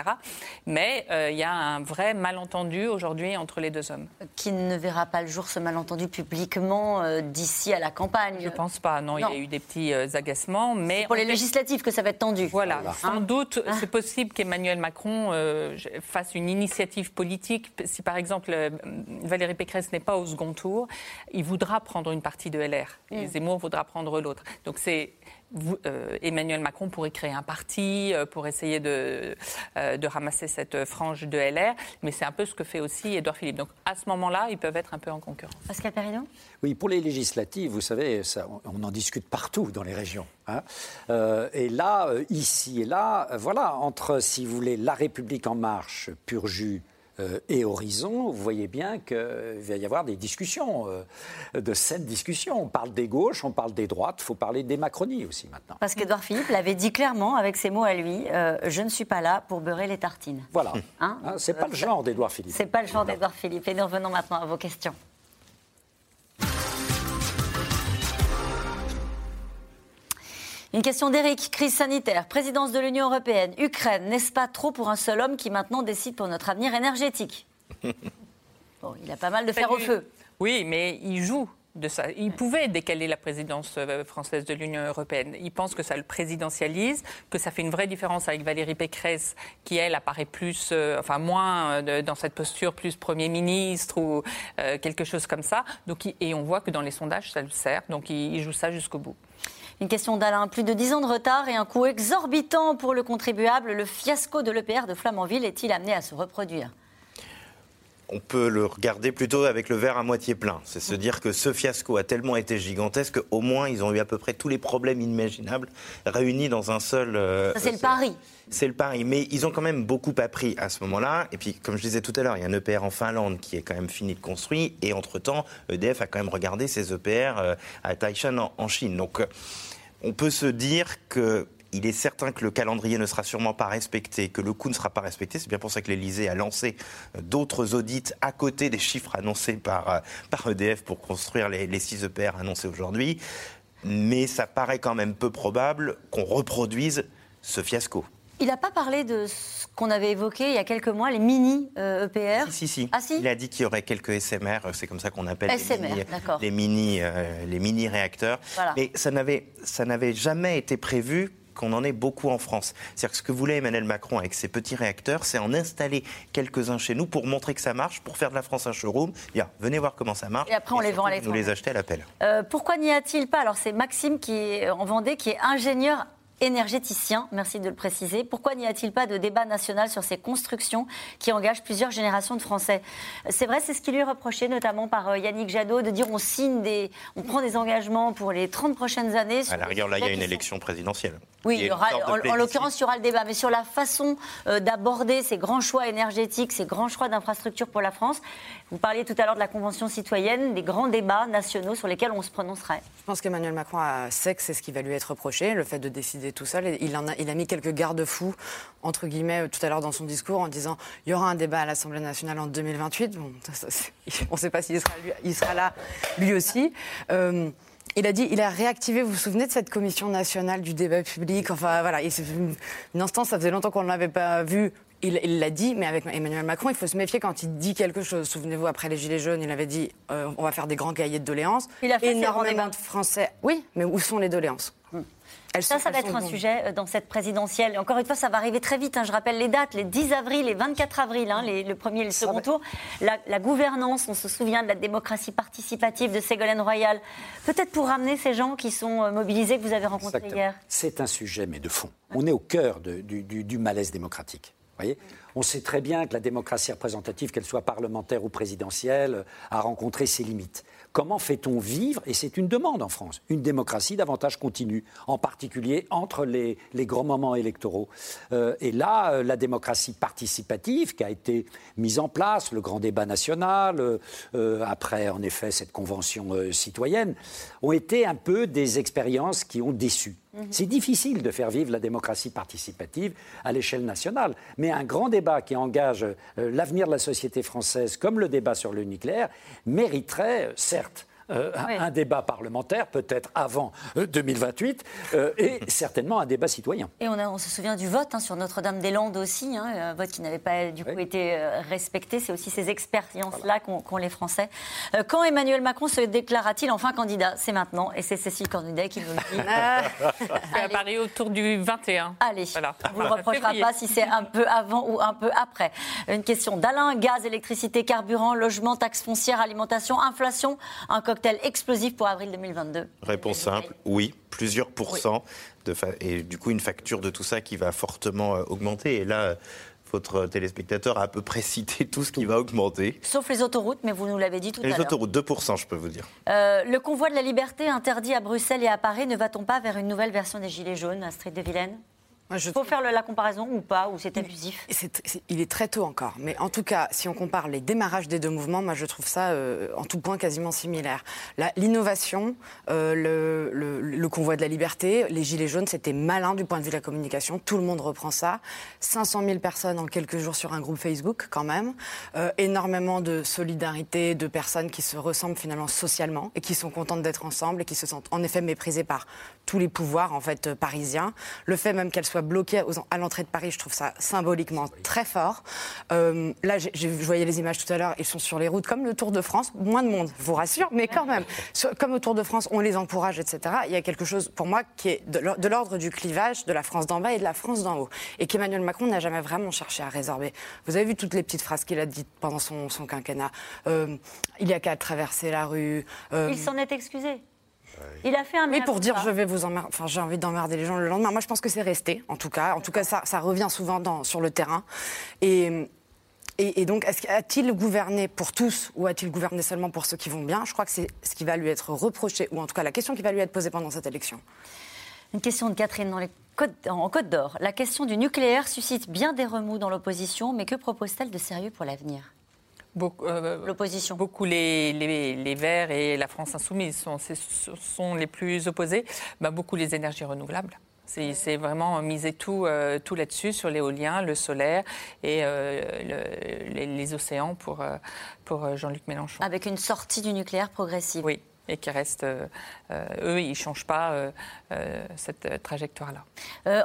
Mais il y a un vrai malentendu aujourd'hui entre les deux hommes. Qui ne verra pas le jour ce malentendu publiquement euh, d'ici à la campagne. Je ne pense pas. Non, il y a eu des petits euh, agacements. Mais pour les législatives que ça va être tendu. Voilà. Sans doute, ah. c'est possible qu'Emmanuel Macron euh, fasse une initiative politique. Si par exemple Valérie Pécresse n'est pas au second tour, il voudra prendre une partie de LR. Et mm. Zemmour voudra prendre l'autre. Donc c'est euh, Emmanuel Macron pourrait créer un parti euh, pour essayer de, euh, de, ramasser cette frange de LR, mais c'est un peu ce que fait aussi Édouard Philippe. Donc à ce moment-là, ils peuvent être un peu en concurrence. Pascal Perrineau? Oui, pour les législatives, vous savez, ça, on en discute partout dans les régions. Hein. et là, ici et là, voilà, entre, si vous voulez, La République en marche, pur jus, et Horizon, vous voyez bien qu'il va y avoir des discussions, euh, de cette discussion. On parle des gauches, on parle des droites, il faut parler des macronies aussi maintenant. Parce qu'Edouard Philippe l'avait dit clairement, avec ses mots à lui, euh, je ne suis pas là pour beurrer les tartines. Voilà. Hein ah, c'est pas le genre d'Edouard Philippe. C'est pas le genre d'Edouard Philippe. Et nous revenons maintenant à vos questions. Une question d'Éric. Crise sanitaire, présidence de l'Union européenne, Ukraine, n'est-ce pas trop pour un seul homme qui maintenant décide pour notre avenir énergétique Bon, il a pas mal de fer au feu. Oui, mais il joue de ça. Il pouvait décaler la présidence euh, française de l'Union européenne. Il pense que ça le présidentialise, que ça fait une vraie différence avec Valérie Pécresse, qui elle apparaît plus, euh, enfin moins euh, dans cette posture, plus Premier ministre ou quelque chose comme ça. Donc, et on voit que dans les sondages, ça le sert. Donc il joue ça jusqu'au bout. Une question d'Alain. Plus de 10 ans de retard et un coût exorbitant pour le contribuable. Le fiasco de l'EPR de Flamanville est-il amené à se reproduire? On peut le regarder plutôt avec le verre à moitié plein. C'est se dire que ce fiasco a tellement été gigantesque qu'au moins ils ont eu à peu près tous les problèmes imaginables réunis dans un seul. Euh, c'est le pari. C'est le pari. Mais ils ont quand même beaucoup appris à ce moment-là. Et puis, comme je disais tout à l'heure, il y a un EPR en Finlande qui est quand même fini de construire. Et entre-temps, EDF a quand même regardé ses EPR euh, à Taishan en Chine. Donc, euh, on peut se dire que il est certain que le calendrier ne sera sûrement pas respecté, que le coût ne sera pas respecté. C'est bien pour ça que l'Elysée a lancé euh, d'autres audits à côté des chiffres annoncés par, par EDF pour construire les, les 6 EPR annoncés aujourd'hui. Mais ça paraît quand même peu probable qu'on reproduise ce fiasco. Il n'a pas parlé de ce qu'on avait évoqué il y a quelques mois, les mini EPR. Euh, e si, si, Ah, si il a dit qu'il y aurait quelques SMR, euh, c'est comme ça qu'on appelle SMR, les mini, euh, les mini, réacteurs. Mais ça n'avait, ça n'avait jamais été prévu qu'on en ait beaucoup en France. C'est-à-dire que ce que voulait Emmanuel Macron avec ses petits réacteurs, c'est en installer quelques-uns chez nous pour montrer que ça marche, pour faire de la France un showroom. Dire, venez voir comment ça marche. Et après, on les vend à l'étranger. Nous les acheter à l'appel. pourquoi n'y a-t-il pas? Alors, c'est Maxime qui est en Vendée, qui est ingénieur énergéticien, merci de le préciser. Pourquoi n'y a-t-il pas de débat national sur ces constructions qui engagent plusieurs générations de Français? C'est vrai, c'est ce qui lui est reproché, notamment par euh, Yannick Jadot, de dire on signe des, on prend des engagements pour les 30 prochaines années. À la rigueur, là, il y a une élection présidentielle. Oui, en, l'occurrence, il y aura le débat. Mais sur la façon euh, d'aborder ces grands choix énergétiques, ces grands choix d'infrastructures pour la France, vous parliez tout à l'heure de la Convention citoyenne, des grands débats nationaux sur lesquels on se prononcerait. Je pense qu'Emmanuel Macron sait que c'est ce qui va lui être reproché, le fait de décider tout seul. Il, en a, il a mis quelques garde-fous, entre guillemets, tout à l'heure dans son discours, en disant il y aura un débat à l'Assemblée nationale en 2028. Bon, on ne sait pas s'il sera, il sera là lui aussi. Euh, il a dit, il a réactivé, vous vous souvenez de cette commission nationale du débat public? Enfin voilà, une instance, ça faisait longtemps qu'on ne l'avait pas vu. Il l'a dit, mais avec Emmanuel Macron, il faut se méfier quand il dit quelque chose. Souvenez-vous, après les Gilets jaunes, il avait dit euh, on va faire des grands cahiers de doléances. Il a fait énormément de Français. Oui, mais où sont les doléances? Ça, ça va être un sujet euh, dans cette présidentielle. Encore une fois, ça va arriver très vite. Hein. Je rappelle les dates, les 10 avril et 24 avril, hein, le premier et le second tour. La, gouvernance, on se souvient de la démocratie participative de Ségolène Royal. Peut-être pour ramener ces gens qui sont euh, mobilisés que vous avez rencontrés hier. C'est un sujet, mais de fond. On est au cœur du, malaise démocratique. Voyez on sait très bien que la démocratie représentative, qu'elle soit parlementaire ou présidentielle, a rencontré ses limites. Comment fait-on vivre, et c'est une demande en France, une démocratie davantage continue, en particulier entre les, grands moments électoraux. Euh, et là, euh, la démocratie participative qui a été mise en place, le grand débat national, euh, après en effet cette convention citoyenne, ont été un peu des expériences qui ont déçu. Mhm. C'est difficile de faire vivre la démocratie participative à l'échelle nationale, mais un grand débat qui engage l'avenir de la société française, comme le débat sur le nucléaire, mériterait, certes, euh, un débat parlementaire, peut-être avant 2028, euh, euh, et certainement un débat citoyen. Et on, a, on se souvient du vote hein, sur Notre-Dame-des-Landes aussi, hein, un vote qui n'avait pas du coup été respecté. C'est aussi ces expériences-là qu'ont les Français. quand Emmanuel Macron se déclara-t-il enfin candidat? C'est maintenant, et c'est Cécile Cornudet qui nous le dit. à Paris autour du 21. Allez, voilà. on ne vous reprochera pas si c'est un peu avant ou un peu après. Une question d'Alain, gaz, électricité, carburant, logement, taxes foncières, alimentation, inflation, un cocktail explosif pour avril 2022 Réponse simple, oui, plusieurs pourcents. De et du coup, une facture de tout ça qui va fortement euh, augmenter. Et là, votre téléspectateur a à peu près cité tout ce qui va augmenter. Sauf les autoroutes, mais vous nous l'avez dit tout à l'heure. Les autoroutes, 2%, je peux vous dire. Euh, le convoi de la liberté interdit à Bruxelles et à Paris, ne va-t-on pas vers une nouvelle version des Gilets jaunes, Astrid de Vilaine? Il faut faire la comparaison ou pas, ou c'est abusif? Il est très tôt encore. Mais en tout cas, si on compare les démarrages des deux mouvements, moi je trouve ça euh, en tout point quasiment similaire. L'innovation, euh, le, le, convoi de la liberté, les gilets jaunes, c'était malin du point de vue de la communication. Tout le monde reprend ça. 500 000 personnes en quelques jours sur un groupe Facebook quand même. Euh, énormément de solidarité, de personnes qui se ressemblent finalement socialement et qui sont contentes d'être ensemble et qui se sentent en effet méprisées par tous les pouvoirs en fait parisiens. Le fait même qu'elles soient bloqués à l'entrée de Paris, je trouve ça symboliquement très fort. Euh, là, je voyais les images tout à l'heure, ils sont sur les routes comme le Tour de France, moins de monde, je vous rassure, mais quand même, comme au Tour de France, on les encourage, etc. Il y a quelque chose, pour moi, qui est de l'ordre du clivage de la France d'en bas et de la France d'en haut, et qu'Emmanuel Macron n'a jamais vraiment cherché à résorber. Vous avez vu toutes les petites phrases qu'il a dites pendant son, quinquennat. Euh, il y a qu'à traverser la rue. Euh, il s'en est excusé. Il a fait un. Mais pour dire je vais vous emmerder, enfin j'ai envie d'emmerder les gens le lendemain. Moi je pense que c'est resté, en tout cas. En tout cas ça, ça revient souvent dans, sur le terrain. Et, et, donc a-t-il gouverné pour tous ou a-t-il gouverné seulement pour ceux qui vont bien? Je crois que c'est ce qui va lui être reproché, ou en tout cas la question qui va lui être posée pendant cette élection. Une question de Catherine dans les en Côte d'Or. La question du nucléaire suscite bien des remous dans l'opposition, mais que propose-t-elle de sérieux pour l'avenir? Beaucoup, euh, L'opposition. Beaucoup les, les, Verts et la France insoumise sont, sont les plus opposés. Bah, beaucoup les énergies renouvelables. C'est vraiment miser tout, euh, tout là-dessus, sur l'éolien, le solaire et euh, les, océans pour, pour Jean-Luc Mélenchon. Avec une sortie du nucléaire progressive. Oui et qui restent, euh, euh, eux, ils ne changent pas euh, cette trajectoire-là.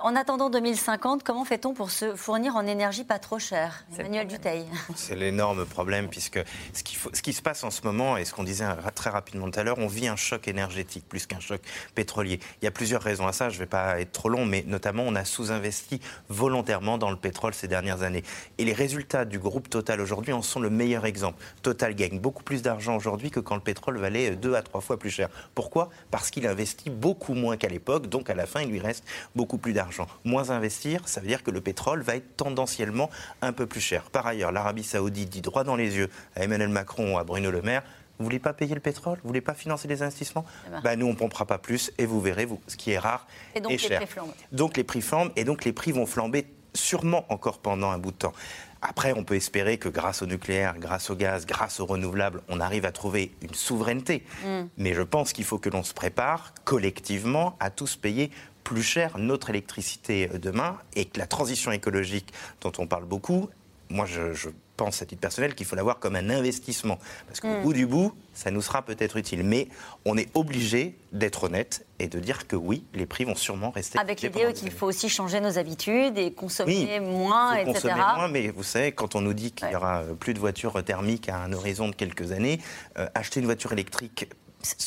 en attendant 2050, comment fait-on pour se fournir en énergie pas trop chère? Emmanuel Duteil. C'est l'énorme problème, puisque ce qui, ce qui, se passe en ce moment, et ce qu'on disait très rapidement tout à l'heure, on vit un choc énergétique plus qu'un choc pétrolier. Il y a plusieurs raisons à ça, je ne vais pas être trop long, mais notamment on a sous-investi volontairement dans le pétrole ces dernières années. Et les résultats du groupe Total aujourd'hui en sont le meilleur exemple. Total gagne beaucoup plus d'argent aujourd'hui que quand le pétrole valait 2 à trois fois plus cher. Pourquoi? Parce qu'il investit beaucoup moins qu'à l'époque, donc à la fin, il lui reste beaucoup plus d'argent. Moins investir, ça veut dire que le pétrole va être tendanciellement un peu plus cher. Par ailleurs, l'Arabie saoudite dit droit dans les yeux à Emmanuel Macron ou à Bruno Le Maire, vous voulez pas payer le pétrole? Vous voulez pas financer les investissements eh ben. bah, Nous, on ne pompera pas plus et vous verrez, vous, ce qui est rare et, donc cher. donc les prix flambent et donc les prix vont flamber sûrement encore pendant un bout de temps. Après, on peut espérer que grâce au nucléaire, grâce au gaz, grâce aux renouvelables, on arrive à trouver une souveraineté. Mm. Mais je pense qu'il faut que l'on se prépare collectivement à tous payer plus cher notre électricité demain et que la transition écologique dont on parle beaucoup, moi je, je pense à titre personnel qu'il faut l'avoir comme un investissement. Parce qu'au hmm. bout du bout, ça nous sera peut-être utile. Mais on est obligé d'être honnête et de dire que oui, les prix vont sûrement rester. Avec l'idée qu'il faut aussi changer nos habitudes et consommer moins, faut etc. Consommer moins, mais vous savez, quand on nous dit qu'il y aura euh, plus de voitures thermiques à un horizon de quelques années, euh, acheter une voiture électrique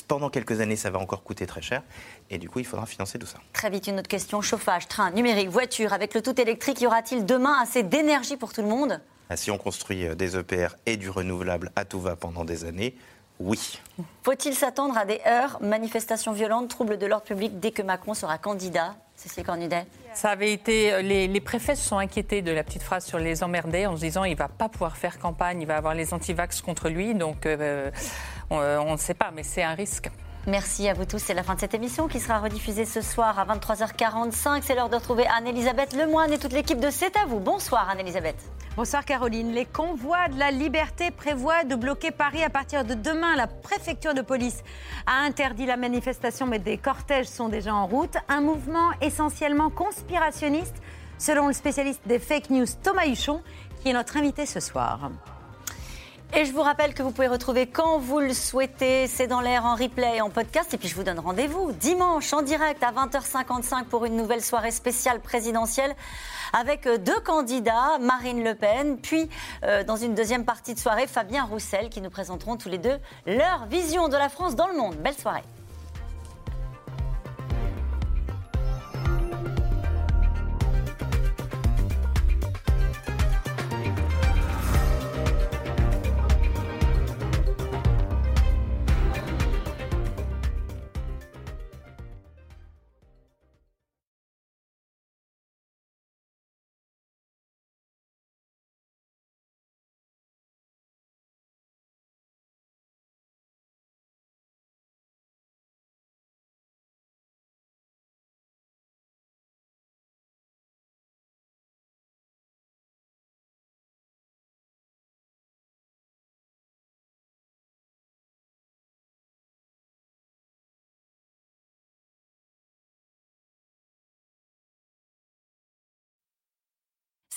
pendant quelques années, ça va encore coûter très cher. Et du coup, il faudra financer tout ça. Très vite, une autre question. Chauffage, train, numérique, voiture. Avec le tout électrique, y aura-t-il demain assez d'énergie pour tout le monde? Si on construit euh, des EPR et du renouvelable à tout va pendant des années, oui. Faut-il s'attendre à des heurts, manifestations violentes, troubles de l'ordre public dès que Macron sera candidat? Cécile Cornudet Ça avait été. Euh, les, préfets se sont inquiétés de la petite phrase sur les emmerdés en se disant il ne va pas pouvoir faire campagne, il va avoir les antivax contre lui. Donc. Euh, on ne sait pas, mais c'est un risque. Merci à vous tous. C'est la fin de cette émission qui sera rediffusée ce soir à 23h45. C'est l'heure de retrouver Anne-Elisabeth Lemoine et toute l'équipe de C'est à vous. Bonsoir Anne-Elisabeth. Bonsoir Caroline. Les convois de la liberté prévoient de bloquer Paris à partir de demain. La préfecture de police a interdit la manifestation, mais des cortèges sont déjà en route. Un mouvement essentiellement conspirationniste, selon le spécialiste des fake news Thomas Huchon, qui est notre invité ce soir. Et je vous rappelle que vous pouvez retrouver quand vous le souhaitez, c'est dans l'air en replay, en podcast. Et puis je vous donne rendez-vous dimanche en direct à 20h55 pour une nouvelle soirée spéciale présidentielle avec euh, deux candidats, Marine Le Pen, puis euh, dans une deuxième partie de soirée, Fabien Roussel, qui nous présenteront tous les deux leur vision de la France dans le monde. Belle soirée.